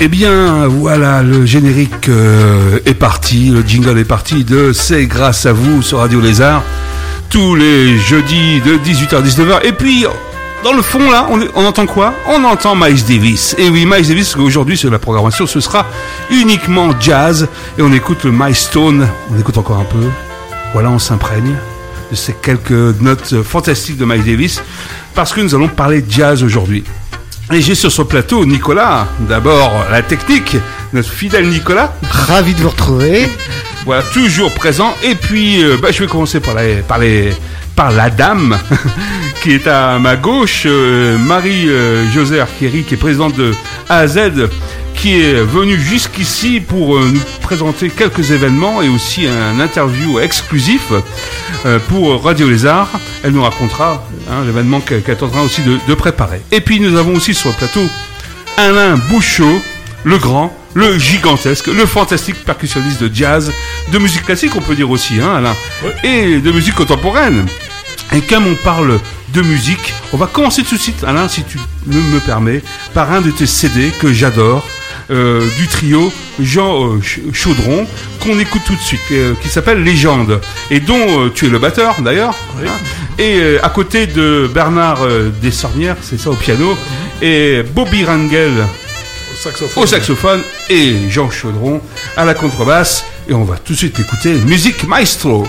Eh bien, voilà, le générique euh, est parti, le jingle est parti de C'est grâce à vous sur Radio Lézard, tous les jeudis de 18h à 19h. Et puis, dans le fond, là, on, entend quoi? On entend Miles Davis. Et oui, Miles Davis, aujourd'hui, sur la programmation, ce sera uniquement jazz. Et on écoute le Milestone, on écoute encore un peu. Voilà, on s'imprègne de ces quelques notes fantastiques de Miles Davis, parce que nous allons parler jazz aujourd'hui. Et j'ai sur ce plateau Nicolas, d'abord la technique, notre fidèle Nicolas. Ravi de vous retrouver. Voilà, toujours présent. Et puis, euh, bah, je vais commencer par, les, par, les, par la dame qui est à ma gauche, euh, Marie-Josée Arqueri, qui est présidente de A à Z, qui est venue jusqu'ici pour euh, nous présenter quelques événements et aussi un interview exclusif euh, pour Radio Lézard. Elle nous racontera hein, l'événement qu'elle est en train aussi de, de préparer. Et puis nous avons aussi sur le plateau Alain Bouchot, le grand, le gigantesque, le fantastique percussionniste de jazz, de musique classique on peut dire aussi, hein, Alain, et de musique contemporaine. Et comme on parle de musique, on va commencer tout de suite, Alain, si tu le me permets, par un de tes CD que j'adore, euh, du trio Jean euh, Ch- Chaudron, qu'on écoute tout de suite, euh, qui s'appelle Légende, et dont tu es le batteur d'ailleurs. hein. Et à côté de Bernard Desornières, c'est ça au piano, et Bobby Rangel Au saxophone. au saxophone et Jean Chaudron à la contrebasse. Et on va tout de suite écouter Musique Maestro.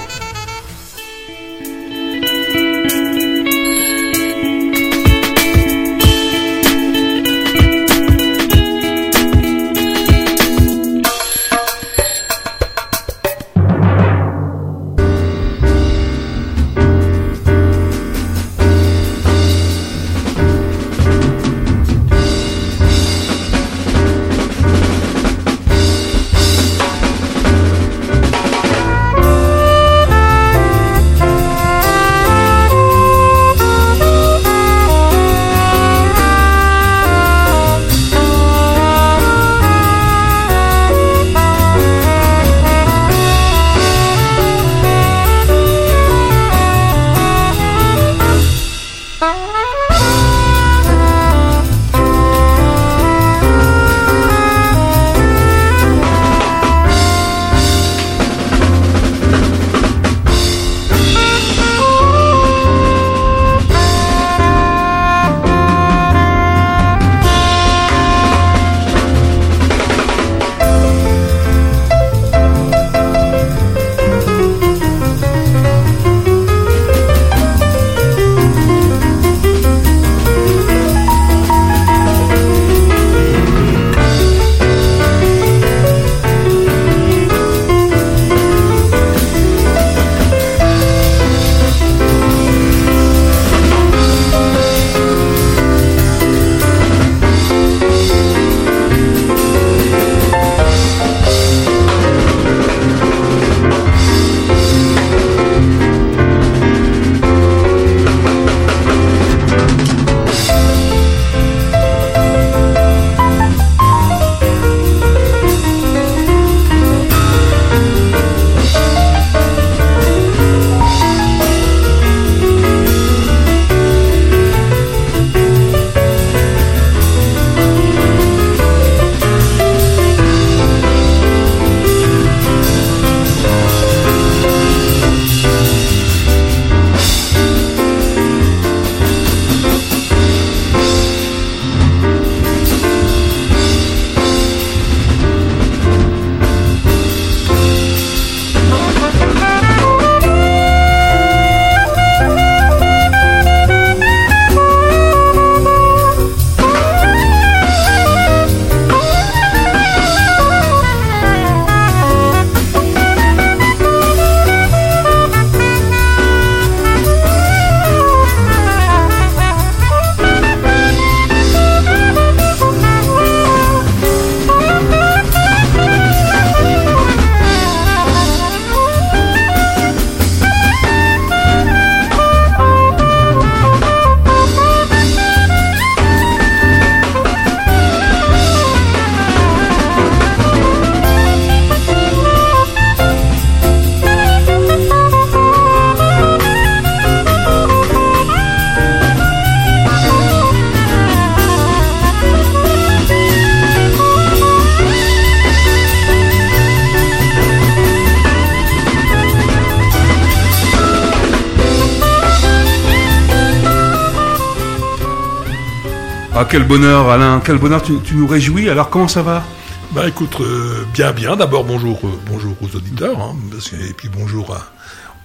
Quel bonheur, Alain, quel bonheur, tu, tu nous réjouis. Alors, comment ça va? Bah écoute, euh, bien, bien. D'abord, bonjour, euh, bonjour aux auditeurs, hein, parce que- et puis bonjour à-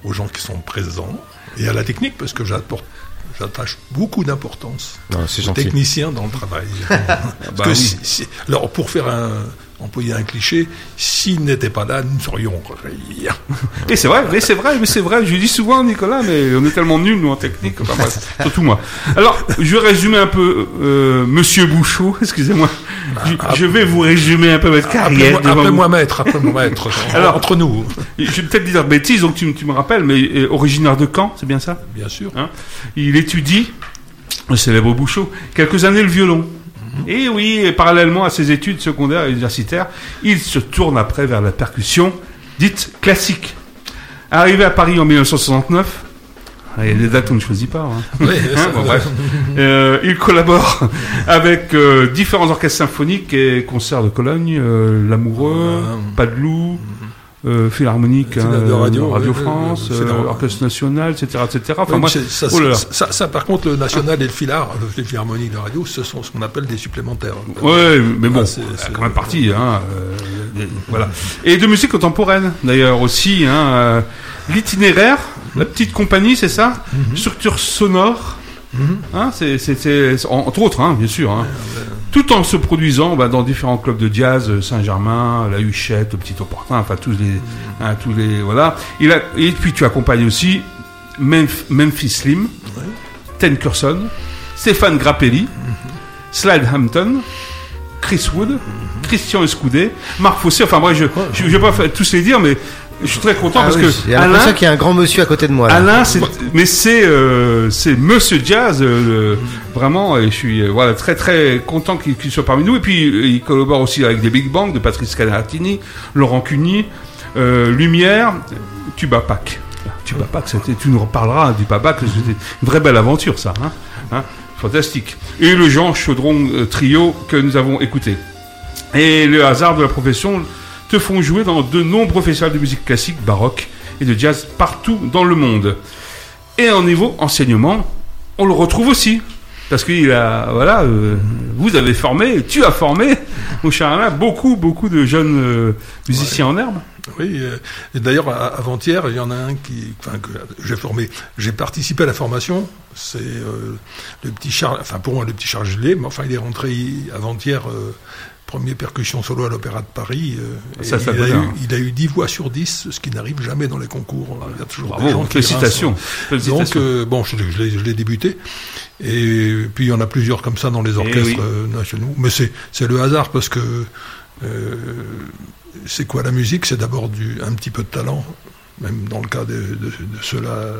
aux gens qui sont présents, et à la technique, parce que j'apporte. J'attache beaucoup d'importance Non, c'est aux gentil. techniciens dans le travail. Parce bah que oui. si- si- alors, pour faire un, employer un cliché, s'ils n'étaient pas là, nous serions rien. Et c'est vrai, mais c'est vrai, mais c'est vrai. Je dis souvent, Nicolas, mais on est tellement nuls, nous, en technique. Enfin, bref, surtout moi. Alors, je vais résumer un peu, euh, Monsieur Bouchot, excusez-moi. Je, je vais vous résumer un peu votre carrière. Appelez-moi maître, appelez-moi maître. Alors- entre nous, Je vais peut-être dire bêtise, donc tu, me- tu me rappelles, mais euh, originaire de Caen, c'est bien ça? Bien sûr. Hein? Il étudie, le célèbre Bouchot, quelques années le violon. Et oui, et parallèlement à ses études secondaires et universitaires, il se tourne après vers la percussion dite classique. Arrivé à Paris en 1969, il y a des dates qu'on ne choisit pas. hein. Oui, Hein, ça- bon, bref. Euh, il collabore avec euh, différents orchestres symphoniques et concerts de Cologne, euh, L'Amoureux, Ouais. Padeloup, euh, Philharmonique, hein, de Radio, Radio ouais, France, euh, Orchestre National, etc. etc. Enfin, Oui, moi, ça, oh là là. ça- par contre, le national et le les philharmoniques de radio, ce sont ce qu'on appelle des supplémentaires. Ouais, mais bon, c'est- quand même parti, hein, euh, et- voilà. Et de musique contemporaine, d'ailleurs aussi, hein, euh, l'itinéraire, la petite compagnie, c'est ça, structure sonore, hein, c'est, c'est, c'est- entre autres, hein, bien sûr, hein, tout en se produisant bah, dans différents clubs de jazz, euh, Saint-Germain, la Huchette, le Petit Opportun, enfin tous les, hein, tous les, voilà. Il a, et puis tu accompagnes aussi Memf- Memphis Slim, Ten Curson, Stéphane Grappelli, Slide Hampton, Chris Wood, Christian Escoudé, Marc Fossé. Enfin, moi, je je, je vais pas tous les dire, mais je suis très content Ah parce oui, que J'ai l'impression Alain, qu'il y a un grand monsieur à côté de moi. là. Alain, c'est, mais c'est, euh, c'est Monsieur Jazz, euh, vraiment, et je suis euh, voilà très très content qu'il, soit parmi nous. Et puis il collabore aussi avec des big bands de Patrice Canartini, Laurent Cuny, Lumière, Tuba Pack. Tuba Pack, tu nous reparleras du Tuba Pack, c'était une vraie belle aventure ça, hein, hein, fantastique. Et le Jean Chaudron trio que nous avons écouté. Et le hasard de la profession font jouer dans de nombreux festivals de musique classique, baroque et de jazz partout dans le monde. Et en niveau enseignement, on le retrouve aussi. Parce qu'il a, voilà, euh, vous avez formé, tu as formé, mon cher Alain, beaucoup, beaucoup de jeunes euh, musiciens en herbe. Oui, euh, et d'ailleurs, avant-hier, il y en a un qui, enfin, que j'ai formé, j'ai participé à la formation. C'est le petit Charles, enfin pour moi le petit Charles Gillet, mais enfin il est rentré hi- avant-hier, premier percussion solo à l'Opéra de Paris. euh, Ça, et ça il, a eu, il a eu 10 voix sur 10, ce qui n'arrive jamais dans les concours. Il y a toujours des Bravo, gens qui félicitations. Donc, euh, bon, je, je l'ai- débuté. Et puis, il y en a plusieurs comme ça dans les orchestres oui. euh, nationaux. Mais c'est, le hasard parce que euh, c'est quoi la musique? C'est d'abord un petit peu de talent, même dans le cas de, de, de ceux-là,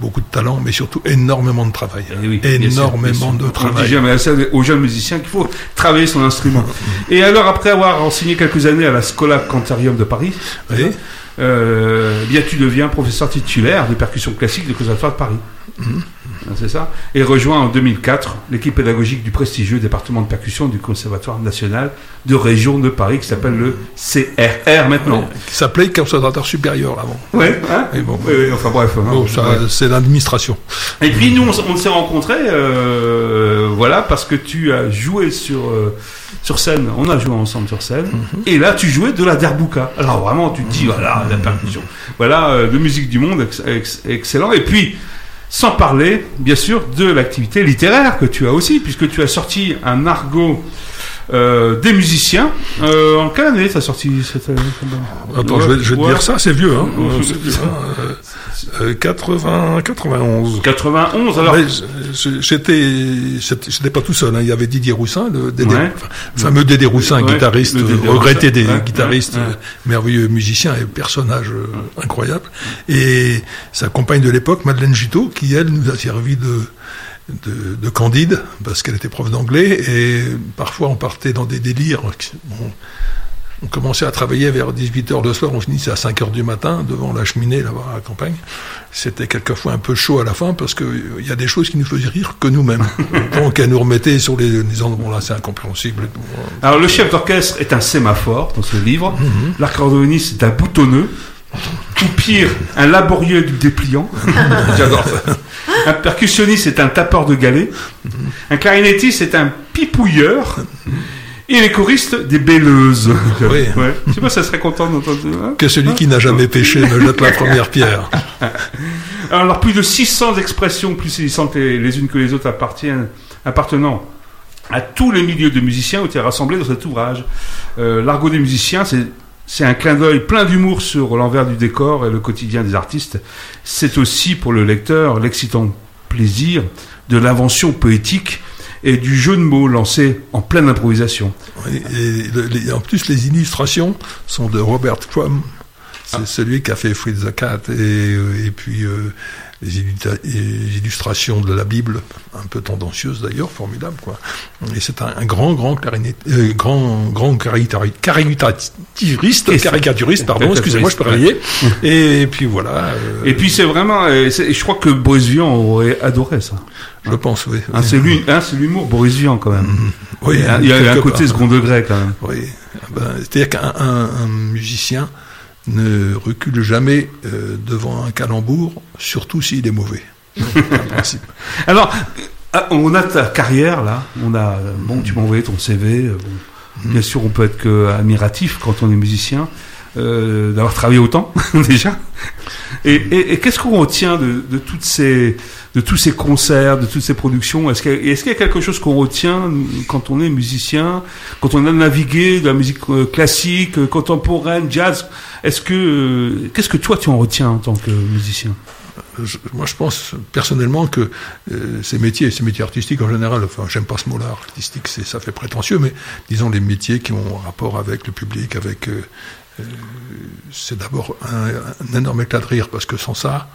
beaucoup de talent, mais surtout énormément de travail. Eh oui, énormément de On dit travail. jamais ça aux jeunes musiciens qu'il faut travailler son instrument. Et alors, après avoir enseigné quelques années à la Scola Cantarium de Paris, Oui. euh, bien tu deviens professeur titulaire de percussion classique du Conservatoire de Paris. Hein, C'est ça Et rejoint en 2004 l'équipe pédagogique du prestigieux département de percussion du Conservatoire national de région de Paris qui s'appelle le CRR maintenant. Qui s'appelait conservateur supérieur avant. Ouais, hein Oui, bon. Oui, oui, enfin bref. hein. Bon, Ouais. c'est l'administration. Et puis nous, on, s'est rencontrés, euh, voilà, parce que tu as joué sur euh, sur scène. On a joué ensemble sur scène. Et là, tu jouais de la derbouka. Alors vraiment, tu te dis voilà la percussion. Voilà euh, de musique du monde, ex- ex- excellent. Et puis. Sans parler, bien sûr, de l'activité littéraire que tu as aussi, puisque tu as sorti un argot euh, des musiciens. Euh, en quelle année as sorti cette année Attends, je vais, je vais te Ouais. dire ça, c'est vieux, hein. Ouais. Euh, c'est vieux, hein. Euh, euh, 80, 91. 91, alors. J'étais, j'étais pas tout seul. Hein. Il y avait Didier Roussin, le Dédé, Ouais. fameux Dédé Roussin, guitariste, Dédé euh, regretté Roussin. des guitaristes, merveilleux musicien et personnage incroyable. Et sa compagne de l'époque, Madeleine Giteau, qui elle nous a servi de de, de candide parce qu'elle était prof d'anglais et parfois on partait dans des délires. On, on commençait à travailler vers 18h le soir, on finissait à 5h du matin devant la cheminée là-bas à la campagne. C'était quelquefois un peu chaud à la fin parce qu'il y a des choses qui nous faisaient rire que nous-mêmes. Donc elle nous remettait sur les, les endroits là, c'est incompréhensible. et tout. Alors, le chef d'orchestre est un sémaphore dans ce livre. L'accordéoniste est un boutonneux. Ou pire, un laborieux du dépliant. J'adore ça. Un percussionniste est un tapeur de galets. Un clarinettiste est un pipouilleur. Et les choristes, des belleuses. Oui. Ouais. Je sais pas, ça serait content d'entendre. hein Que celui qui n'a jamais péché ne jette la première pierre. Alors, plus de 600 expressions plus saisissantes les, les unes que les autres appartiennent, appartenant à tous les milieux de musiciens ont été rassemblés dans cet ouvrage. Euh, L'argot des musiciens, c'est c'est un clin d'œil plein d'humour sur l'envers du décor et le quotidien des artistes. C'est aussi pour le lecteur l'excitant plaisir de l'invention poétique et du jeu de mots lancé en pleine improvisation. Oui, et en plus, les illustrations sont de Robert Crumb. C'est celui qui a fait Fritz the Cat et, et puis euh, les, illustrations de la Bible, un peu tendancieuses d'ailleurs, formidable quoi. Et c'est un, un grand, grand euh, grand, grand caricaturi- caricaturiste, Et caricaturiste, pardon, excusez-moi, je peux réveiller. Et, puis voilà. euh, Et puis c'est vraiment, euh, je crois que Boris Vian aurait adoré ça. je pense, oui. Hein, c'est lui, hein, c'est l'humour Boris Vian quand même. Oui, il y a, un côté second degré quand même. Oui, Ah ben, c'est-à-dire qu'un un- un musicien ne recule jamais euh, devant un calembour, surtout s'il est mauvais. Principe. Alors, euh, on a ta carrière là. On a euh, bon, tu m'as envoyé ton CV. bon. Bien sûr, on peut être que admiratif quand on est musicien euh, d'avoir travaillé autant déjà. Et, et- et qu'est-ce qu'on retient de, de toutes ces de tous ces concerts, de toutes ces productions Est-ce qu'il y, a- quelque chose qu'on retient quand on est musicien, quand on a navigué de la musique euh, classique, euh, contemporaine, jazz Est-ce que euh, qu'est-ce que toi tu en retiens en tant que musicien? Moi, je pense personnellement que ces métiers, ces métiers artistiques en général, enfin, j'aime pas ce mot-là, artistique, c'est, ça fait prétentieux, mais disons les métiers qui ont rapport avec le public, avec, c'est d'abord un énorme éclat de rire, parce que sans ça,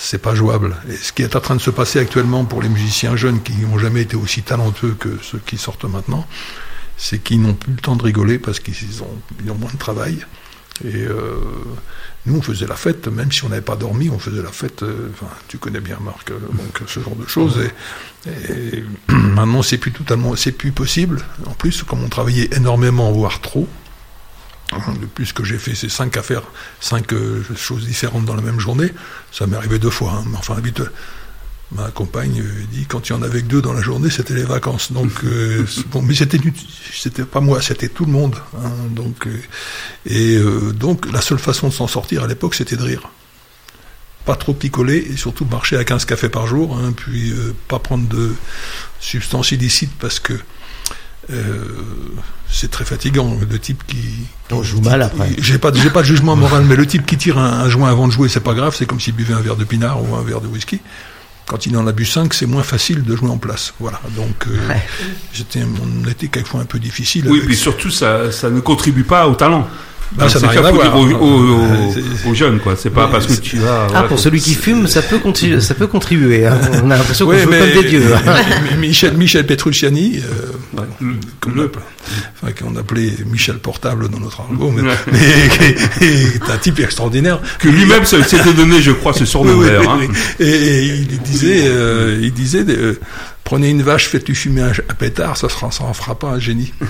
c'est pas jouable. Et ce qui est en train de se passer actuellement pour les musiciens jeunes qui n'ont jamais été aussi talentueux que ceux qui sortent maintenant, c'est qu'ils n'ont plus le temps de rigoler parce qu'ils ont, moins de travail. Et euh, nous, on faisait la fête, même si on n'avait pas dormi, on faisait la fête. euh, Enfin, tu connais bien, Marc, euh, donc ce genre de choses. Et, et maintenant, c'est plus totalement, c'est plus possible. En plus, comme on travaillait énormément, voire trop, le plus que j'ai fait, c'est cinq affaires, cinq euh, choses différentes dans la même journée. Ça m'est arrivé deux fois. hein, enfin, habituel. Ma compagne euh, dit quand il y en avait que deux dans la journée, c'était les vacances. Donc euh, bon, mais c'était c'était pas moi, c'était tout le monde. hein, donc euh, et euh, donc la seule façon de s'en sortir à l'époque, c'était de rire. Pas trop picoler et surtout marcher à 15 cafés par jour, hein, puis euh, pas prendre de substances illicites parce que euh, c'est très fatigant. Le type qui On joue mal après. j'ai pas, j'ai pas de jugement moral, mais le type qui tire un, un joint avant de jouer, c'est pas grave, c'est comme s'il buvait un verre de pinard ou un verre de whisky. Quand il en a bu 5, c'est moins facile de jouer en place. Voilà. Donc, euh, Ouais. j'étais, on était quelquefois un peu difficile. Oui, avec puis surtout ça, ça ne contribue pas au talent. Bah, ça n'a rien à voir. dire aux, aux- Euh, c'est- aux jeunes, quoi. C'est pas parce que tu vas. Ah, voilà, pour faut- celui qui fume, ça peut, contribuer, ça peut contribuer. hein. On a l'impression qu'on joue mais, comme des dieux. hein. mais Michel, Michel Petrucciani, euh, Ouais, le- enfin, qu'on appelait Michel Portable dans notre argot, mais, Ouais. est un type extraordinaire. que lui-même s'était donné, je crois, ce surnom Oui, oui, d'ailleurs, oui, hein. oui. Et, et il disait, euh, il disait, euh, prenez une vache, faites-lui fumer un, un pétard, ça sera, ça en fera pas un génie.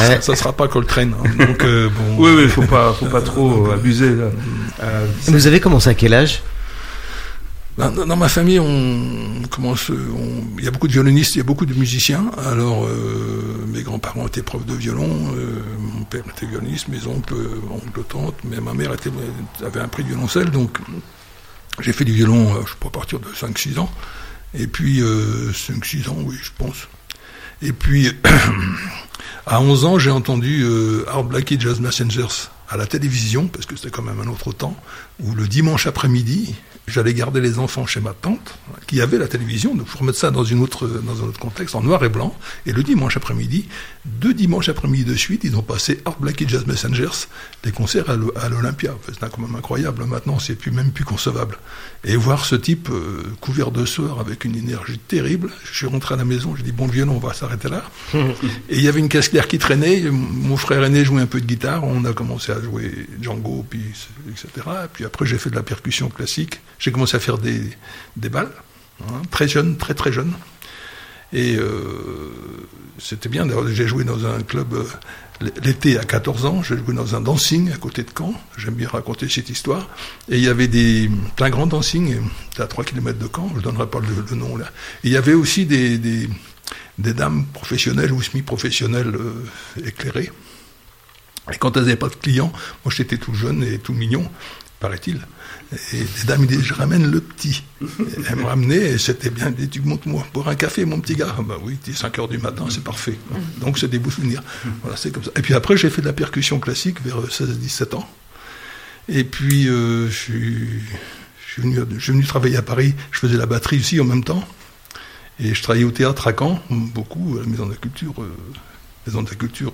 Ouais. Ça sera pas Coltrane. hein. Donc euh, bon. Oui, oui, faut pas, faut pas trop abuser. Là. Euh, Vous avez commencé à quel âge? Dans, dans ma famille, on commence, on- il y a beaucoup de violonistes, il y a beaucoup de musiciens. Alors, euh, mes grands-parents étaient profs de violon, euh, mon père était violoniste, mes oncles, oncles, tantes, mais ma mère était, avait un prix de violoncelle, donc j'ai fait du violon, euh, je sais pas, à partir de 5-6 ans. Et puis, euh, 5-6 ans, oui, je pense. Et puis, à 11 ans, j'ai entendu euh, Art Blackie Jazz Messengers à la télévision, parce que c'était quand même un autre temps, où le dimanche après-midi, j'allais garder les enfants chez ma tante, qui avait la télévision, donc pour remettre ça dans, une autre, dans un autre contexte, en noir et blanc, et le dimanche après-midi, deux dimanches après-midi de suite, ils ont passé Art Blackie Jazz Messengers, des concerts à l'O- à l'Olympia. C'était quand même incroyable, maintenant c'est plus, même plus concevable. Et voir ce type euh, couvert de sueur avec une énergie terrible, je suis rentré à la maison, j'ai dit, bon, violon, on va s'arrêter là. Et il y avait une caisse claire qui traînait. Mon frère aîné jouait un peu de guitare. On a commencé à jouer Django, puis etc. Et puis après, j'ai fait de la percussion classique. J'ai commencé à faire des, des balles, hein, très jeune, très très jeune. Et euh, c'était bien. J'ai joué dans un club euh, l'été à 14 ans. J'ai joué dans un dancing à côté de Caen. J'aime bien raconter cette histoire. Et il y avait des, un grand dancing c'était à 3 km de Caen. Je ne donnerai pas le, nom là. Et il y avait aussi des, dames professionnelles ou semi-professionnelles euh, éclairées. Et quand elles n'avaient pas de clients, moi j'étais tout jeune et tout mignon, paraît-il. Et les dames, disaient, je ramène le petit. Et elles me ramenaient et c'était bien. Elles disaient, tu montes moi pour un café, mon petit gars. Ah Bah oui, 5 heures du matin, c'est parfait. Donc c'est des beaux souvenirs. Voilà, c'est comme ça. Et puis après, j'ai fait de la percussion classique vers 16-17 ans. Et puis, euh, je, suis, je, suis venu, je suis venu travailler à Paris. Je faisais la batterie aussi en même temps. Et je travaillais au théâtre à Caen, beaucoup, à la Maison de la Culture, euh, Maison de la Culture,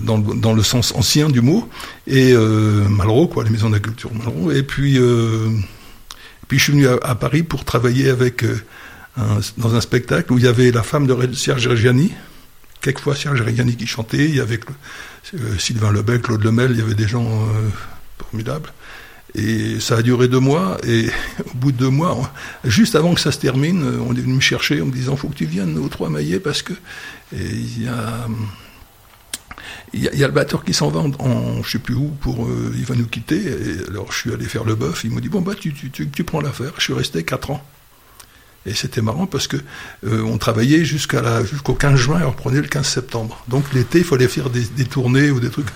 dans le, sens ancien du mot, et euh, Malraux, quoi, la Maison de la Culture Malraux. Et puis, euh, puis je suis venu à, Paris pour travailler avec euh, dans un spectacle où il y avait la femme de Serge Reggiani, quelquefois Serge Reggiani qui chantait, il y avait Sylvain Lebec, Claude Lemel, il y avait des gens formidables. Et ça a duré deux mois, et au bout de deux mois, juste avant que ça se termine, on est venu me chercher en me disant faut que tu viennes aux Trois Maillets parce que il y a. Il y, a, le batteur qui s'en va en, en je sais plus où pour euh, il va nous quitter. Et alors je suis allé faire le bœuf. Il me dit bon bah tu, tu, tu, tu prends l'affaire. Je suis resté quatre ans. Et c'était marrant parce que euh, on travaillait jusqu'à la jusqu'au 15 juin et on reprenait le 15 septembre. Donc l'été il fallait faire des, des tournées ou des trucs.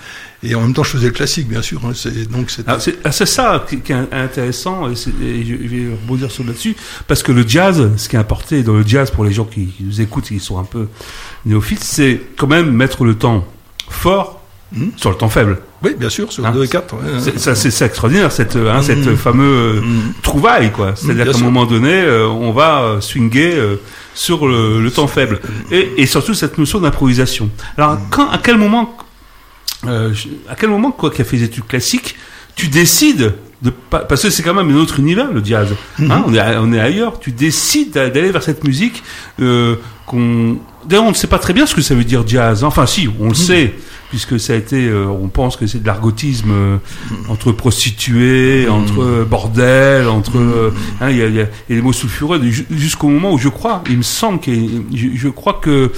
Et en même temps je faisais le classique bien sûr hein, c'est donc c'est ah, c'est ça qui, est intéressant, et, et je vais rebondir sur là-dessus, parce que le jazz, ce qui est importé dans le jazz pour les gens qui, qui nous écoutent, qui sont un peu néophytes, c'est quand même mettre le temps fort Mhm. sur le temps faible. oui bien sûr sur Hein, 2 et 4 ouais, C'est- Ça, c'est extraordinaire, cette, hein, cette fameuse Mhm. trouvaille, quoi. C'est-à-dire qu'à un sûr. moment donné, euh, on va euh, swinger euh, sur le, le temps faible. Et, et surtout cette notion d'improvisation. Alors, quand, à quel moment, euh, à quel moment, quoi, qui a fait des études classiques, tu décides de pas, parce que c'est quand même un autre univers, le jazz. Hein, on, est, on est ailleurs. Tu décides d'a- d'aller vers cette musique euh, qu'on. D'ailleurs, on ne sait pas très bien ce que ça veut dire jazz. Enfin, si, on le sait, puisque ça a été. euh, on pense que c'est de l'argotisme euh, entre prostituées, entre euh, bordel, entre. euh, hein, Il y, a, y a- il y a des mots sulfureux jusqu'au moment où je crois, il me semble que je, je crois que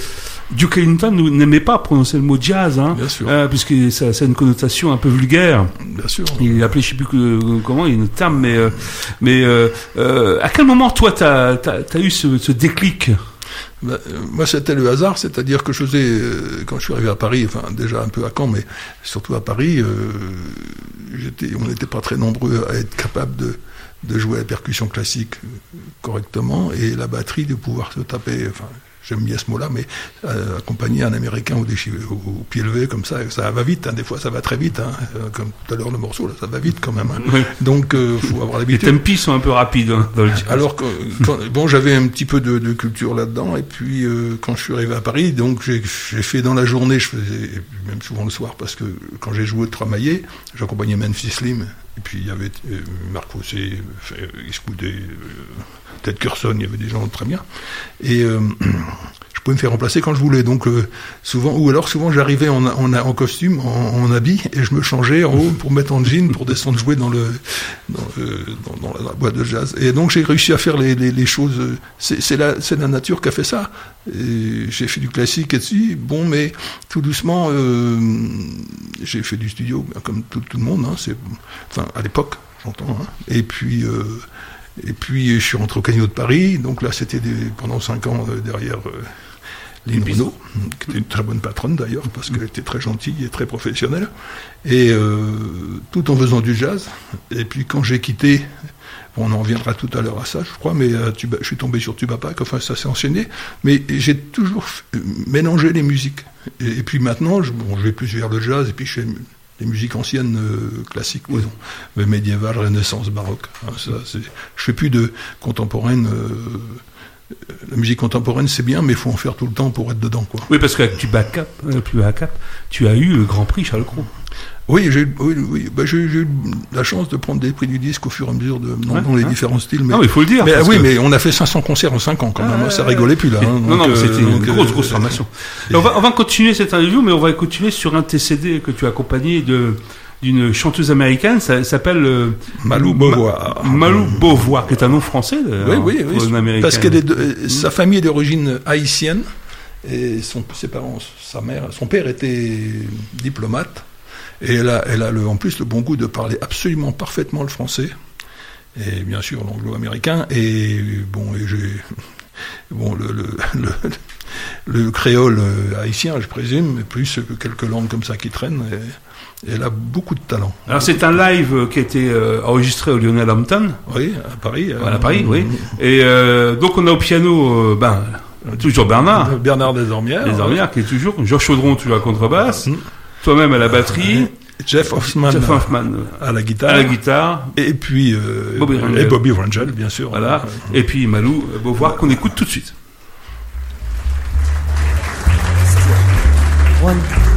Duke Ellington n'aimait pas prononcer le mot jazz, hein, euh, puisque ça, ça a une connotation un peu vulgaire. bien sûr Il appelait, je sais plus que- comment, il y a une terme, mais euh, mais euh, euh, à quel moment toi t'as as, eu ce, ce déclic? Bah, euh, moi, c'était le hasard, c'est-à-dire que je faisais, euh, quand je suis arrivé à Paris, enfin déjà un peu à Caen, mais surtout à Paris, euh, on n'était pas très nombreux à être capables de, de jouer la percussion classique correctement et la batterie de pouvoir se taper. J'aime bien ce mot-là, mais euh, accompagner un Américain au, déchi- au, au pied levé comme ça, ça va vite. hein, des fois, ça va très vite, hein, euh, comme tout à l'heure le morceau, là, ça va vite quand même. hein. Oui. Donc, euh, faut avoir Les l'habitude. tempi sont un peu rapides hein, dans le jazz. Alors que, quand- bon, j'avais un petit peu de, de culture là-dedans, et puis euh, quand je suis arrivé à Paris, donc j'ai fait dans la journée, je faisais et même souvent le soir, parce que quand j'ai joué au Tramaillé, j'accompagnais Memphis Slim, et puis il y avait euh, Marc Fossé, euh, Iscoudé, euh, Ted Curson, il y avait des gens très bien, et euh, pouvais me faire remplacer quand je voulais, donc euh, souvent, ou alors souvent j'arrivais en, costume, en, en habit, et je me changeais en haut pour mettre en jean pour descendre jouer dans le dans, euh, la boîte de jazz. Et donc j'ai réussi à faire les, choses. euh, C'est la, c'est la nature qui a fait ça. J'ai fait du classique et dessus. Bon, mais tout doucement, j'ai fait du studio comme tout, tout le monde. Hein, c'est, enfin, à l'époque, j'entends. Hein. Et puis. Et puis je suis rentré au Canyon de Paris, donc là c'était pendant cinq ans derrière Lynn qui était une très bonne patronne d'ailleurs, parce qu'elle était très gentille et très professionnelle, et euh, tout en faisant du jazz. Et puis quand j'ai quitté, on en reviendra tout à l'heure à ça, je crois, mais euh, Tuba- je suis tombé sur Tubapac, enfin ça s'est enchaîné, mais j'ai toujours f- mélangé les musiques. Et, et puis maintenant, je, bon, je vais plus vers le jazz, et puis je fais des musiques anciennes euh, classiques, disons, mais médiévales, renaissance, baroque. hein, ça, je fais plus de contemporaine. euh, la musique contemporaine, c'est bien, mais il faut en faire tout le temps pour être dedans, quoi. Oui, parce qu'avec Tubac, euh, Tubac, tu as eu le Grand Prix Charles Cros. Oui, j'ai eu- oui, oui, bah, eu la chance de prendre des prix du disque au fur et à mesure de, dans, Ouais, dans les hein. différents styles. Mais, Ah oui, il faut le dire. mais, oui, que- mais on a fait 500 concerts en 5 ans quand même. Ah, hein, ça ouais, rigolait plus là. hein, non, non, donc, mais euh, c'était une grosse, euh, grosse formation. et- Et on, va, on va continuer cette interview, mais on va continuer sur un TCD que tu as accompagné de, d'une chanteuse américaine, ça ça s'appelle euh, Malou Beauvoir. Malou Beauvoir, qui est un nom français. Oui, oui, oui. une. Parce que sa famille est d'origine haïtienne et son, ses parents, sa mère, son père était diplomate et elle a, elle a le, en plus le bon goût de parler absolument parfaitement le français et bien sûr l'anglo-américain et bon, et j'ai bon le, le, le, le créole euh, haïtien, je présume, plus que quelques langues comme ça qui traînent. Et elle a beaucoup de talent. Alors c'est un live euh, qui a été euh, enregistré au Lionel Hampton, Oui, à Paris. euh, voilà, à Paris, oui. Et euh, donc on a au piano, euh, ben toujours Bernard, Bernard Desormières. les Armières, qui est toujours Georges Chaudron, toujours à la contrebasse, Mm. toi-même à la batterie, Jeff Hoffman Jeff Hoffman à la guitare. à la guitare, Et puis euh, Bobby Rangel. et Bobby Rangel, bien sûr. voilà, et puis Malou Beauvoir qu'on écoute tout de suite. One.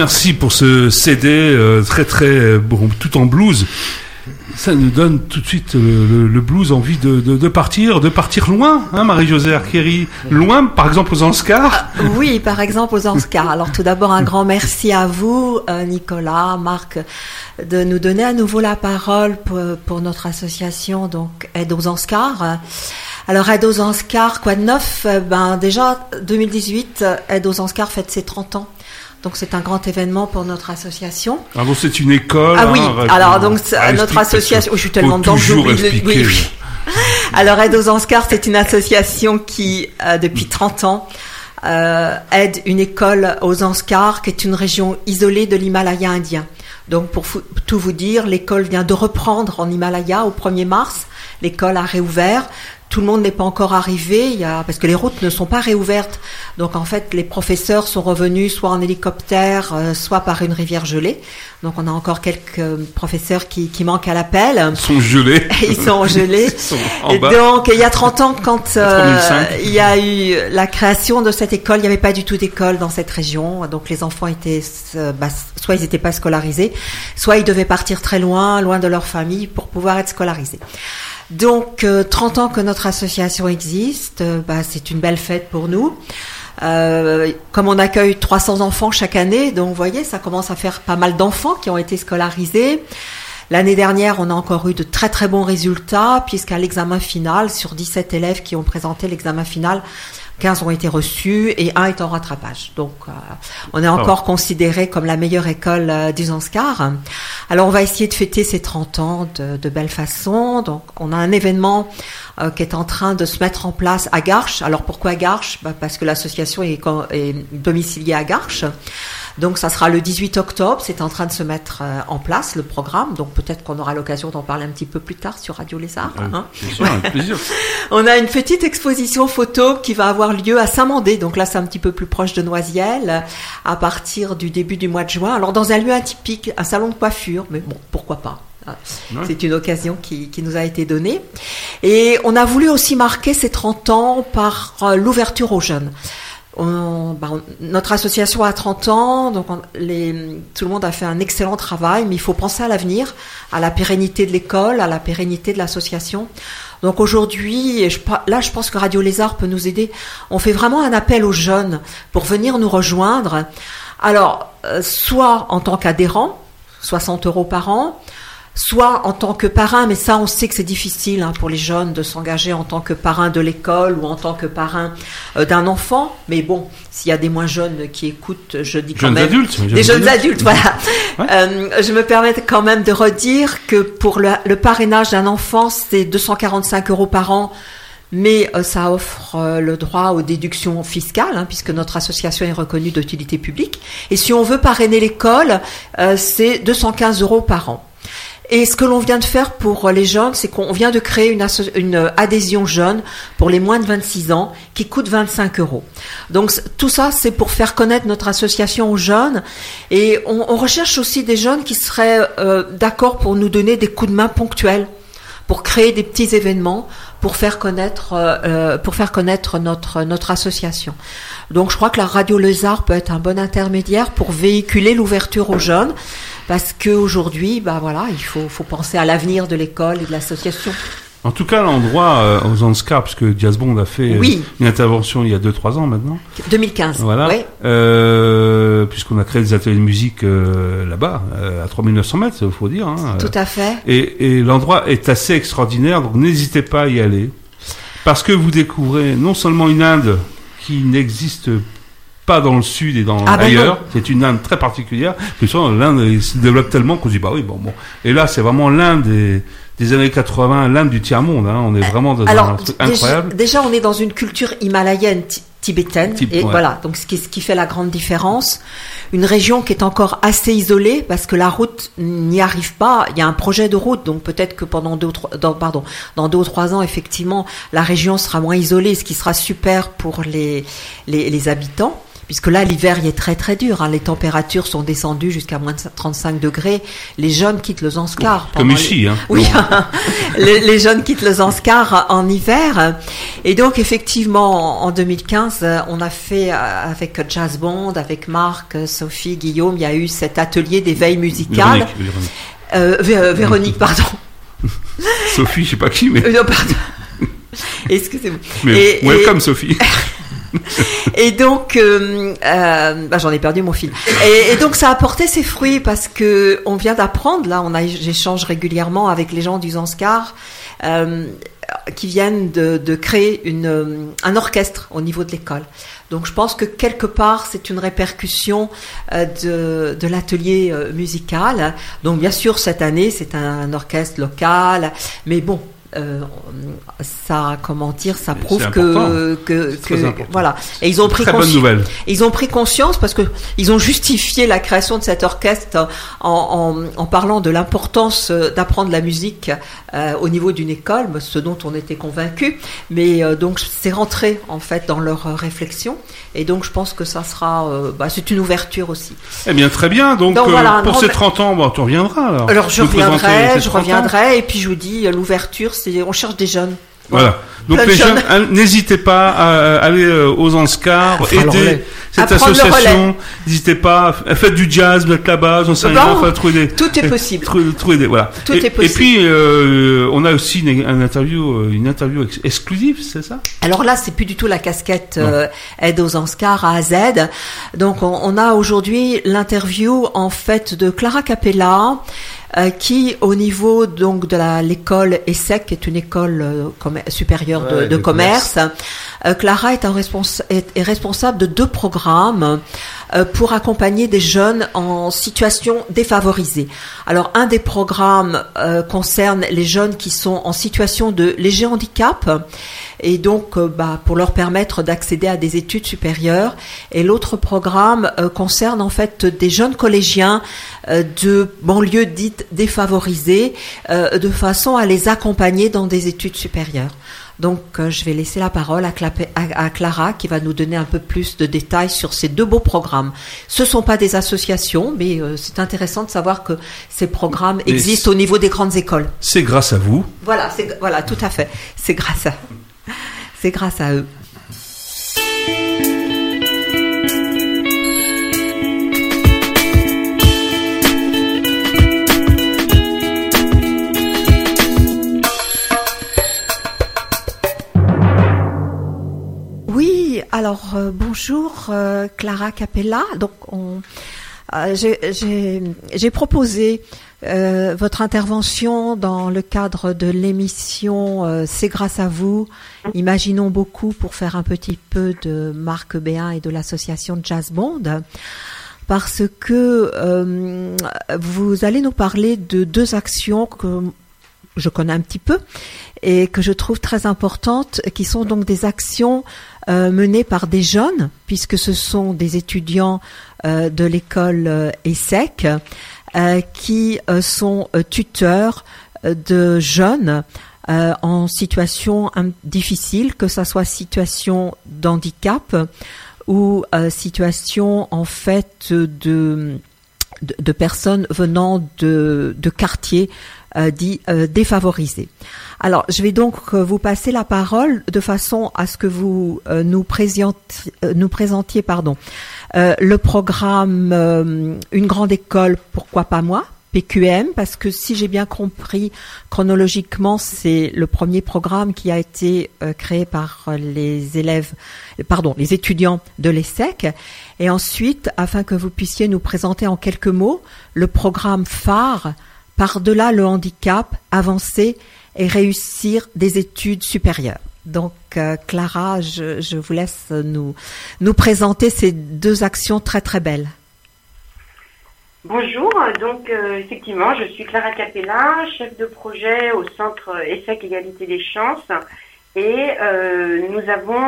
Merci pour ce CD euh, très très euh, bon, tout en blues. Ça nous donne tout de suite le, blues envie de, de, partir, de partir loin, hein, Marie-Josée Arqueri. Loin, par exemple aux Anscars. Oui, par exemple aux Anscars. Alors tout d'abord un grand merci à vous, euh, Nicolas, Marc, de nous donner à nouveau la parole pour, notre association, donc Aide aux Anscars. Alors Aide aux Anscars, quoi de neuf? Ben déjà 2018, euh, Aide aux Anscars fête ses 30 ans. Donc c'est un grand événement pour notre association. Ah bon, c'est une école. Ah oui, hein, alors euh, donc ah, notre association, oh, je suis tellement dedans toujours expliquer. oui, oui. Alors Aide aux Anscars, c'est une association qui, euh, depuis 30 ans, euh, aide une école aux Anscars, qui est une région isolée de l'Himalaya indien. Donc pour tout vous dire, l'école vient de reprendre en Himalaya au 1er mars. L'école a réouvert. Tout le monde n'est pas encore arrivé, il y a, parce que les routes ne sont pas réouvertes. Donc en fait, les professeurs sont revenus soit en hélicoptère, euh, soit par une rivière gelée. Donc on a encore quelques euh, professeurs qui, qui manquent à l'appel. Ils sont gelés. Ils sont gelés. Ils sont en bas. donc, il y a 30 ans, quand euh, 3005. il y a eu la création de cette école, il n'y avait pas du tout d'école dans cette région. Donc, les enfants étaient, euh, bah, soit ils n'étaient pas scolarisés, soit ils devaient partir très loin, loin de leur famille pour pouvoir être scolarisés. Donc, euh, 30 ans que notre association existe, euh, bah, c'est une belle fête pour nous. Euh, comme on accueille 300 enfants chaque année, donc vous voyez, ça commence à faire pas mal d'enfants qui ont été scolarisés. L'année dernière, on a encore eu de très très bons résultats, puisqu'à l'examen final, sur 17 élèves qui ont présenté l'examen final, 15 ont été reçus et un est en rattrapage. Donc, euh, on est encore considéré comme la meilleure école euh, du Zanskar. Alors, on va essayer de fêter ces 30 ans de, de belle façon. Donc, on a un événement euh, qui est en train de se mettre en place à Garches. Alors, pourquoi Garches? Bah, Parce que l'association est, est domiciliée à Garches. Donc ça sera le 18 octobre, c'est en train de se mettre euh, en place le programme, donc peut-être qu'on aura l'occasion d'en parler un petit peu plus tard sur Radio Lézard. hein. Sûr, avec plaisir. On a une petite exposition photo qui va avoir lieu à Saint-Mandé, donc là c'est un petit peu plus proche de Noisiel, à partir du début du mois de juin. Alors dans un lieu atypique, un salon de coiffure, mais bon, pourquoi pas hein. C'est une occasion qui, qui nous a été donnée. Et on a voulu aussi marquer ces 30 ans par euh, l'ouverture aux jeunes. Bah, notre association a 30 ans, donc tout le monde a fait un excellent travail, mais il faut penser à l'avenir, à la pérennité de l'école, à la pérennité de l'association. Donc aujourd'hui, là je pense que Radio Lézard peut nous aider, on fait vraiment un appel aux jeunes pour venir nous rejoindre. Alors, euh, soit en tant qu'adhérent, 60 euros par an, soit en tant que parrain, mais ça on sait que c'est difficile hein, pour les jeunes de s'engager en tant que parrain de l'école ou en tant que parrain euh, d'un enfant. Mais bon, s'il y a des moins jeunes qui écoutent, je dis quand Jeunes même adultes. des jeunes adultes, voilà. Ouais. Euh, je me permets quand même de redire que pour le, le parrainage d'un enfant, c'est 245 euros par an. Mais euh, ça offre euh, le droit aux déductions fiscales, hein, puisque notre association est reconnue d'utilité publique. Et si on veut parrainer l'école, euh, c'est 215 euros par an. Et ce que l'on vient de faire pour euh, les jeunes, c'est qu'on vient de créer une, euh, adhésion jeune pour les moins de 26 ans qui coûte 25 euros. Donc tout ça, c'est pour faire connaître notre association aux jeunes. Et on, recherche aussi des jeunes qui seraient euh, d'accord pour nous donner des coups de main ponctuels, pour créer des petits événements, pour faire connaître, euh, pour faire connaître notre notre association. Donc je crois que la radio Lézard peut être un bon intermédiaire pour véhiculer l'ouverture aux jeunes. Parce qu'aujourd'hui, bah voilà, il faut, faut penser à l'avenir de l'école et de l'association. En tout cas, l'endroit euh, aux Anscars, parce que Jazz Bond a fait euh, une intervention il y a 2-3 ans maintenant. 2015. Voilà. Oui. Euh, Puisqu'on a créé des ateliers de musique euh, là-bas, à 3900 mètres, il faut dire. Hein, Tout à fait. Et, et l'endroit est assez extraordinaire, donc n'hésitez pas à y aller. Parce que vous découvrez non seulement une Inde qui n'existe pas dans le sud et dans Ah ailleurs, c'est une Inde très particulière, souvent l'Inde se développe tellement qu'on se dit bah oui bon bon. Et là c'est vraiment l'Inde des, des années 80, l'Inde du tiers monde. Hein. On est vraiment dans un Alors, truc déjà, incroyable. déjà, on est dans une culture himalayenne ti- tibétaine. Tib- et ouais. voilà, donc ce qui, ce qui fait la grande différence. Une région qui est encore assez isolée parce que la route n'y arrive pas. Il y a un projet de route, donc peut-être que pendant deux ou trois, dans, pardon, dans deux ou trois ans, effectivement, la région sera moins isolée, ce qui sera super pour les, les, les habitants puisque là l'hiver il est très très dur. hein. Les températures sont descendues jusqu'à moins de 35 degrés. Les jeunes quittent le Zanskar. Comme ici, les- hein. Oui, les, les jeunes quittent le Zanskar en hiver. Et donc effectivement en en 2015, euh, on a fait euh, avec Jazz Bond, avec Marc, euh, Sophie, Guillaume, il y a eu cet atelier d'éveil musical. Véronique, Véronique. Euh, Vé- Véronique, pardon. Sophie, je sais pas qui, mais, non, pardon. Excusez-moi. welcome et- Sophie. Et donc, euh, euh, bah, j'en ai perdu mon fil. Et, donc, ça a porté ses fruits parce que on vient d'apprendre. Là, on a, j'échange régulièrement avec les gens du Zanskar euh, qui viennent de, créer un orchestre au niveau de l'école. Donc, je pense que quelque part, c'est une répercussion de, l'atelier musical. Donc, bien sûr, cette année, c'est un orchestre local, mais bon. Euh, ça, comment dire, ça prouve que, que, que- voilà. Et ils ont pris Très bonne nouvelle. ils ont pris conscience parce que ils ont justifié la création de cet orchestre en, en, en parlant de l'importance euh, d'apprendre la musique euh, au niveau d'une école, ce dont on était convaincu. Mais euh, donc c'est rentré en fait dans leur euh, réflexion et donc je pense que ça sera, euh, bah, c'est une ouverture aussi. Eh bien, très bien. Donc, Donc, euh, voilà, pour non, ces mais- 30 ans, bon, tu reviendras alors. Alors je reviendrai, je 30 ans. reviendrai et puis je vous dis l'ouverture, c'est on cherche des jeunes. Voilà. Donc Plein les jeunes, hein, n'hésitez pas à aller euh, aux Anscars, aider cette association. N'hésitez pas, faites du jazz, mettre là-bas, j'en sais Bon, rien, enfin, trouver des, Tout est possible. trouver, trouver des, voilà. Tout et, est possible. Et puis euh, on a aussi une, un interview, euh, une interview ex- exclusive, c'est ça? Alors là, c'est plus du tout la casquette euh, aide aux Anscars A à Z. Donc, on, on a aujourd'hui l'interview en fait de Clara Capella, euh, qui, au niveau donc de l'école ESSEC, qui est une école euh, supérieure de, Ouais, de de commerce, euh, Clara est, un respons- est, est responsable de deux programmes euh, pour accompagner des jeunes en situation défavorisée. Alors, un des programmes euh, concerne les jeunes qui sont en situation de léger handicap et donc bah, pour leur permettre d'accéder à des études supérieures. Et l'autre programme euh, concerne en fait des jeunes collégiens de banlieues dites défavorisées, euh, de façon à les accompagner dans des études supérieures. Donc euh, je vais laisser la parole à, Clara qui va nous donner un peu plus de détails sur ces deux beaux programmes. Ce sont pas des associations, mais euh, c'est intéressant de savoir que ces programmes existent au niveau des grandes écoles. C'est grâce à vous. Voilà, voilà, tout à fait. C'est grâce à c'est grâce à eux. Alors euh, bonjour euh, Clara Capella. Donc on euh, j'ai- proposé votre intervention dans le cadre de l'émission C'est grâce à vous. Imaginons beaucoup pour faire un petit peu de Marc Béin et de l'association Jazz Bond. Parce que vous allez nous parler de deux actions que je connais un petit peu et que je trouve très importantes, qui sont donc des actions euh, menées par des jeunes, puisque ce sont des étudiants euh, de l'école euh, ESSEC euh, qui sont tuteurs de jeunes en situation difficile, que ça soit situation d'handicap ou situation en fait de, de, de personnes venant de, de quartiers euh, dits euh, défavorisés. Alors, je vais donc euh, vous passer la parole de façon à ce que vous euh, nous, présentiez, euh, nous présentiez pardon, euh, le programme Une grande école, pourquoi pas moi PQM, parce que si j'ai bien compris chronologiquement, c'est le premier programme qui a été euh, créé par les élèves, pardon, les étudiants de l'ESSEC. Et ensuite, afin que vous puissiez nous présenter en quelques mots le programme phare par-delà le handicap, avancer et réussir des études supérieures. Donc, euh, Clara, je, vous laisse nous, nous présenter ces deux actions très très belles. Bonjour, donc euh, effectivement, je suis Clara Capella, chef de projet au Centre ESSEC Égalité des Chances. Et euh, nous avons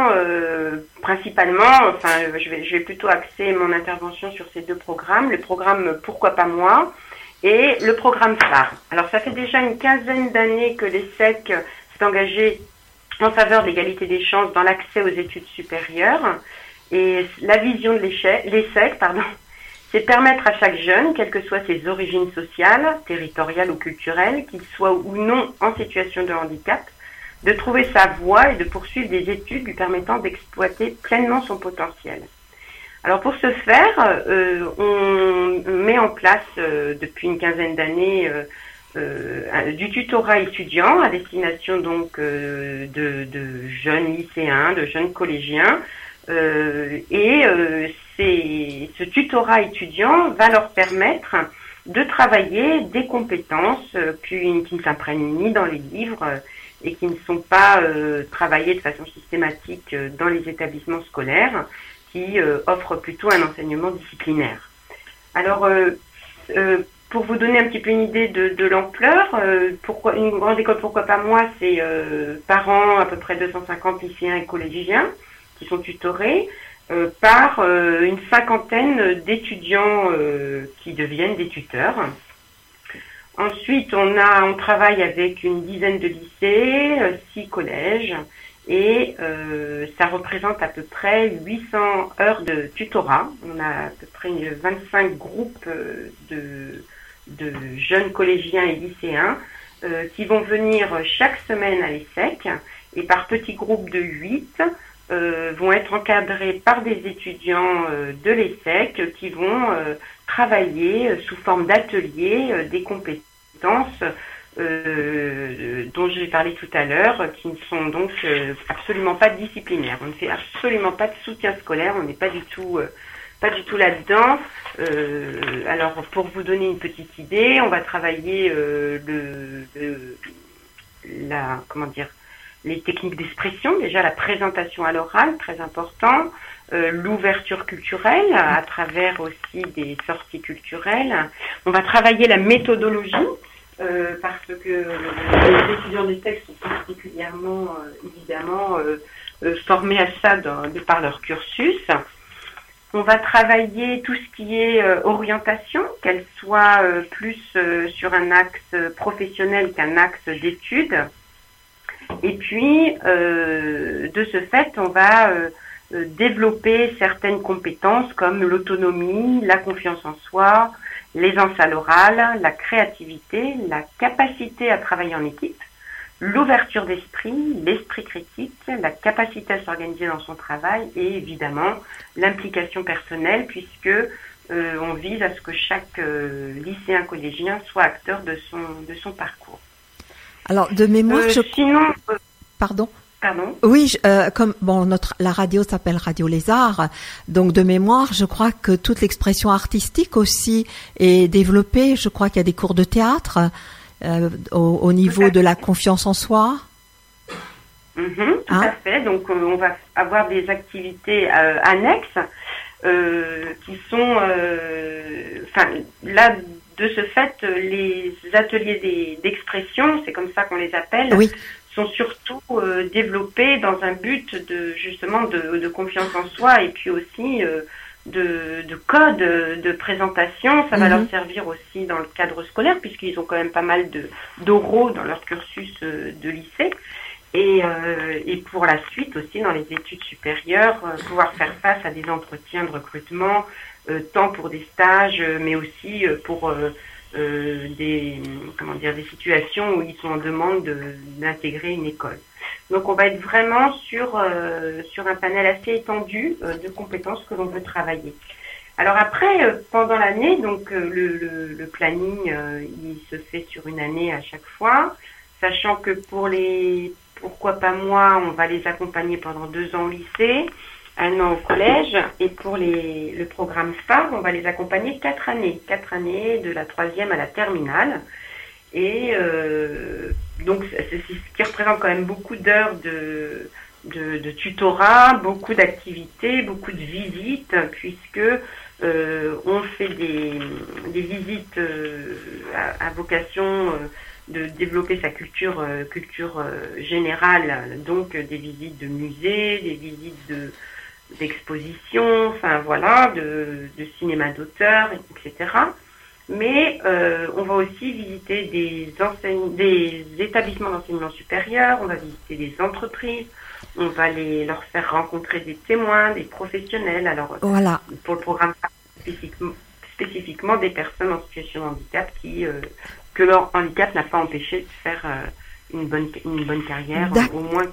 principalement, enfin je vais plutôt axer mon intervention sur ces deux programmes, le programme Pourquoi pas moi et le programme phare. Alors ça fait déjà une quinzaine d'années que l'ESSEC s'est engagé en faveur de l'égalité des chances dans l'accès aux études supérieures. Et la vision de l'ESSEC, pardon, c'est permettre à chaque jeune, quelles que soient ses origines sociales, territoriales ou culturelles, qu'il soit ou non en situation de handicap, de trouver sa voie et de poursuivre des études lui permettant d'exploiter pleinement son potentiel. Alors pour ce faire, euh, on met en place euh, depuis une quinzaine d'années euh, du tutorat étudiant à destination donc de, de, jeunes lycéens, de jeunes collégiens. et ce tutorat étudiant va leur permettre de travailler des compétences qui, ne s'apprennent ni dans les livres et qui ne sont pas euh, travaillées de façon systématique euh, dans les établissements scolaires, qui euh, offrent plutôt un enseignement disciplinaire. Alors, pour vous donner un petit peu une idée de, l'ampleur, une grande école, pourquoi pas moi, c'est par an à peu près 250 lycéens et collégiens qui sont tutorés. par une cinquantaine d'étudiants qui deviennent des tuteurs. Ensuite, on a, on travaille avec une dizaine de lycées, euh, six collèges, et euh, ça représente à peu près 800 heures de tutorat. On a à peu près 25 groupes euh, de, de jeunes collégiens et lycéens qui vont venir chaque semaine à l'ESSEC et par petits groupes de 8 vont être encadrés par des étudiants de l'ESSEC qui vont travailler sous forme d'ateliers des compétences euh, dont j'ai parlé tout à l'heure, qui ne sont donc euh, absolument pas disciplinaires. On ne fait absolument pas de soutien scolaire, on n'est pas du tout, euh, pas du tout là-dedans. alors, pour vous donner une petite idée, on va travailler le, la, comment dire, les techniques d'expression, déjà la présentation à l'oral, très important, euh, l'ouverture culturelle à travers aussi des sorties culturelles. On va travailler la méthodologie euh, parce que les étudiants des textes sont particulièrement euh, évidemment formés à ça de par leur cursus. On va travailler tout ce qui est orientation, qu'elle soit plus sur un axe professionnel qu'un axe d'études. Et puis, de ce fait, on va euh, développer certaines compétences comme l'autonomie, la confiance en soi, l'aisance à l'oral, la créativité, la capacité à travailler en équipe, l'ouverture d'esprit, l'esprit critique, la capacité à s'organiser dans son travail et évidemment l'implication personnelle puisque euh, on vise à ce que chaque euh, lycéen collégien soit acteur de son de son parcours. Alors de mémoire, je sinon, pardon? Oui, euh, comme bon, notre la radio s'appelle Radio Lézard, donc de mémoire, je crois que toute l'expression artistique aussi est développée. Je crois qu'il y a des cours de théâtre euh, au, niveau de la confiance en soi. Mm-hmm, tout hein? à fait. Donc, euh, on va avoir des activités annexes qui sont, enfin, là de ce fait, les ateliers d'expression, c'est comme ça qu'on les appelle, oui sont surtout euh, développés dans un but de justement de, de confiance en soi et puis aussi euh, de, de, code de présentation. Ça va mhm. leur servir aussi dans le cadre scolaire puisqu'ils ont quand même pas mal de d'oraux dans leur cursus euh, de lycée. Et, et pour la suite aussi dans les études supérieures, pouvoir faire face à des entretiens de recrutement, tant pour des stages, mais aussi pour euh, des comment dire des situations où ils sont en demande d'intégrer une école. Donc on va être vraiment sur euh, sur un panel assez étendu euh, de compétences que l'on veut travailler. Alors après, pendant l'année, donc le, le, le, planning, il se fait sur une année à chaque fois, sachant que pour les pourquoi pas moi, on va les accompagner pendant deux ans au lycée un an au collège. Et pour les, le programme phare, on va les accompagner quatre années, quatre années de la troisième à la terminale. Et euh, donc, c'est ce qui représente quand même beaucoup d'heures de, de, de, tutorat, beaucoup d'activités, beaucoup de visites, puisque euh, on fait des, des visites euh, à, vocation euh, de développer sa culture, euh, culture euh, générale, donc des visites de musées, des visites de d'exposition, enfin voilà, de, de cinéma d'auteur, etc. Mais euh, on va aussi visiter des, des établissements d'enseignement supérieur, on va visiter des entreprises, on va les, leur faire rencontrer des témoins, des professionnels. Alors, Voilà. pour le programme spécifiquement, spécifiquement des personnes en situation de handicap qui, euh, que leur handicap n'a pas empêché de faire euh, une, bonne, une bonne carrière, au moins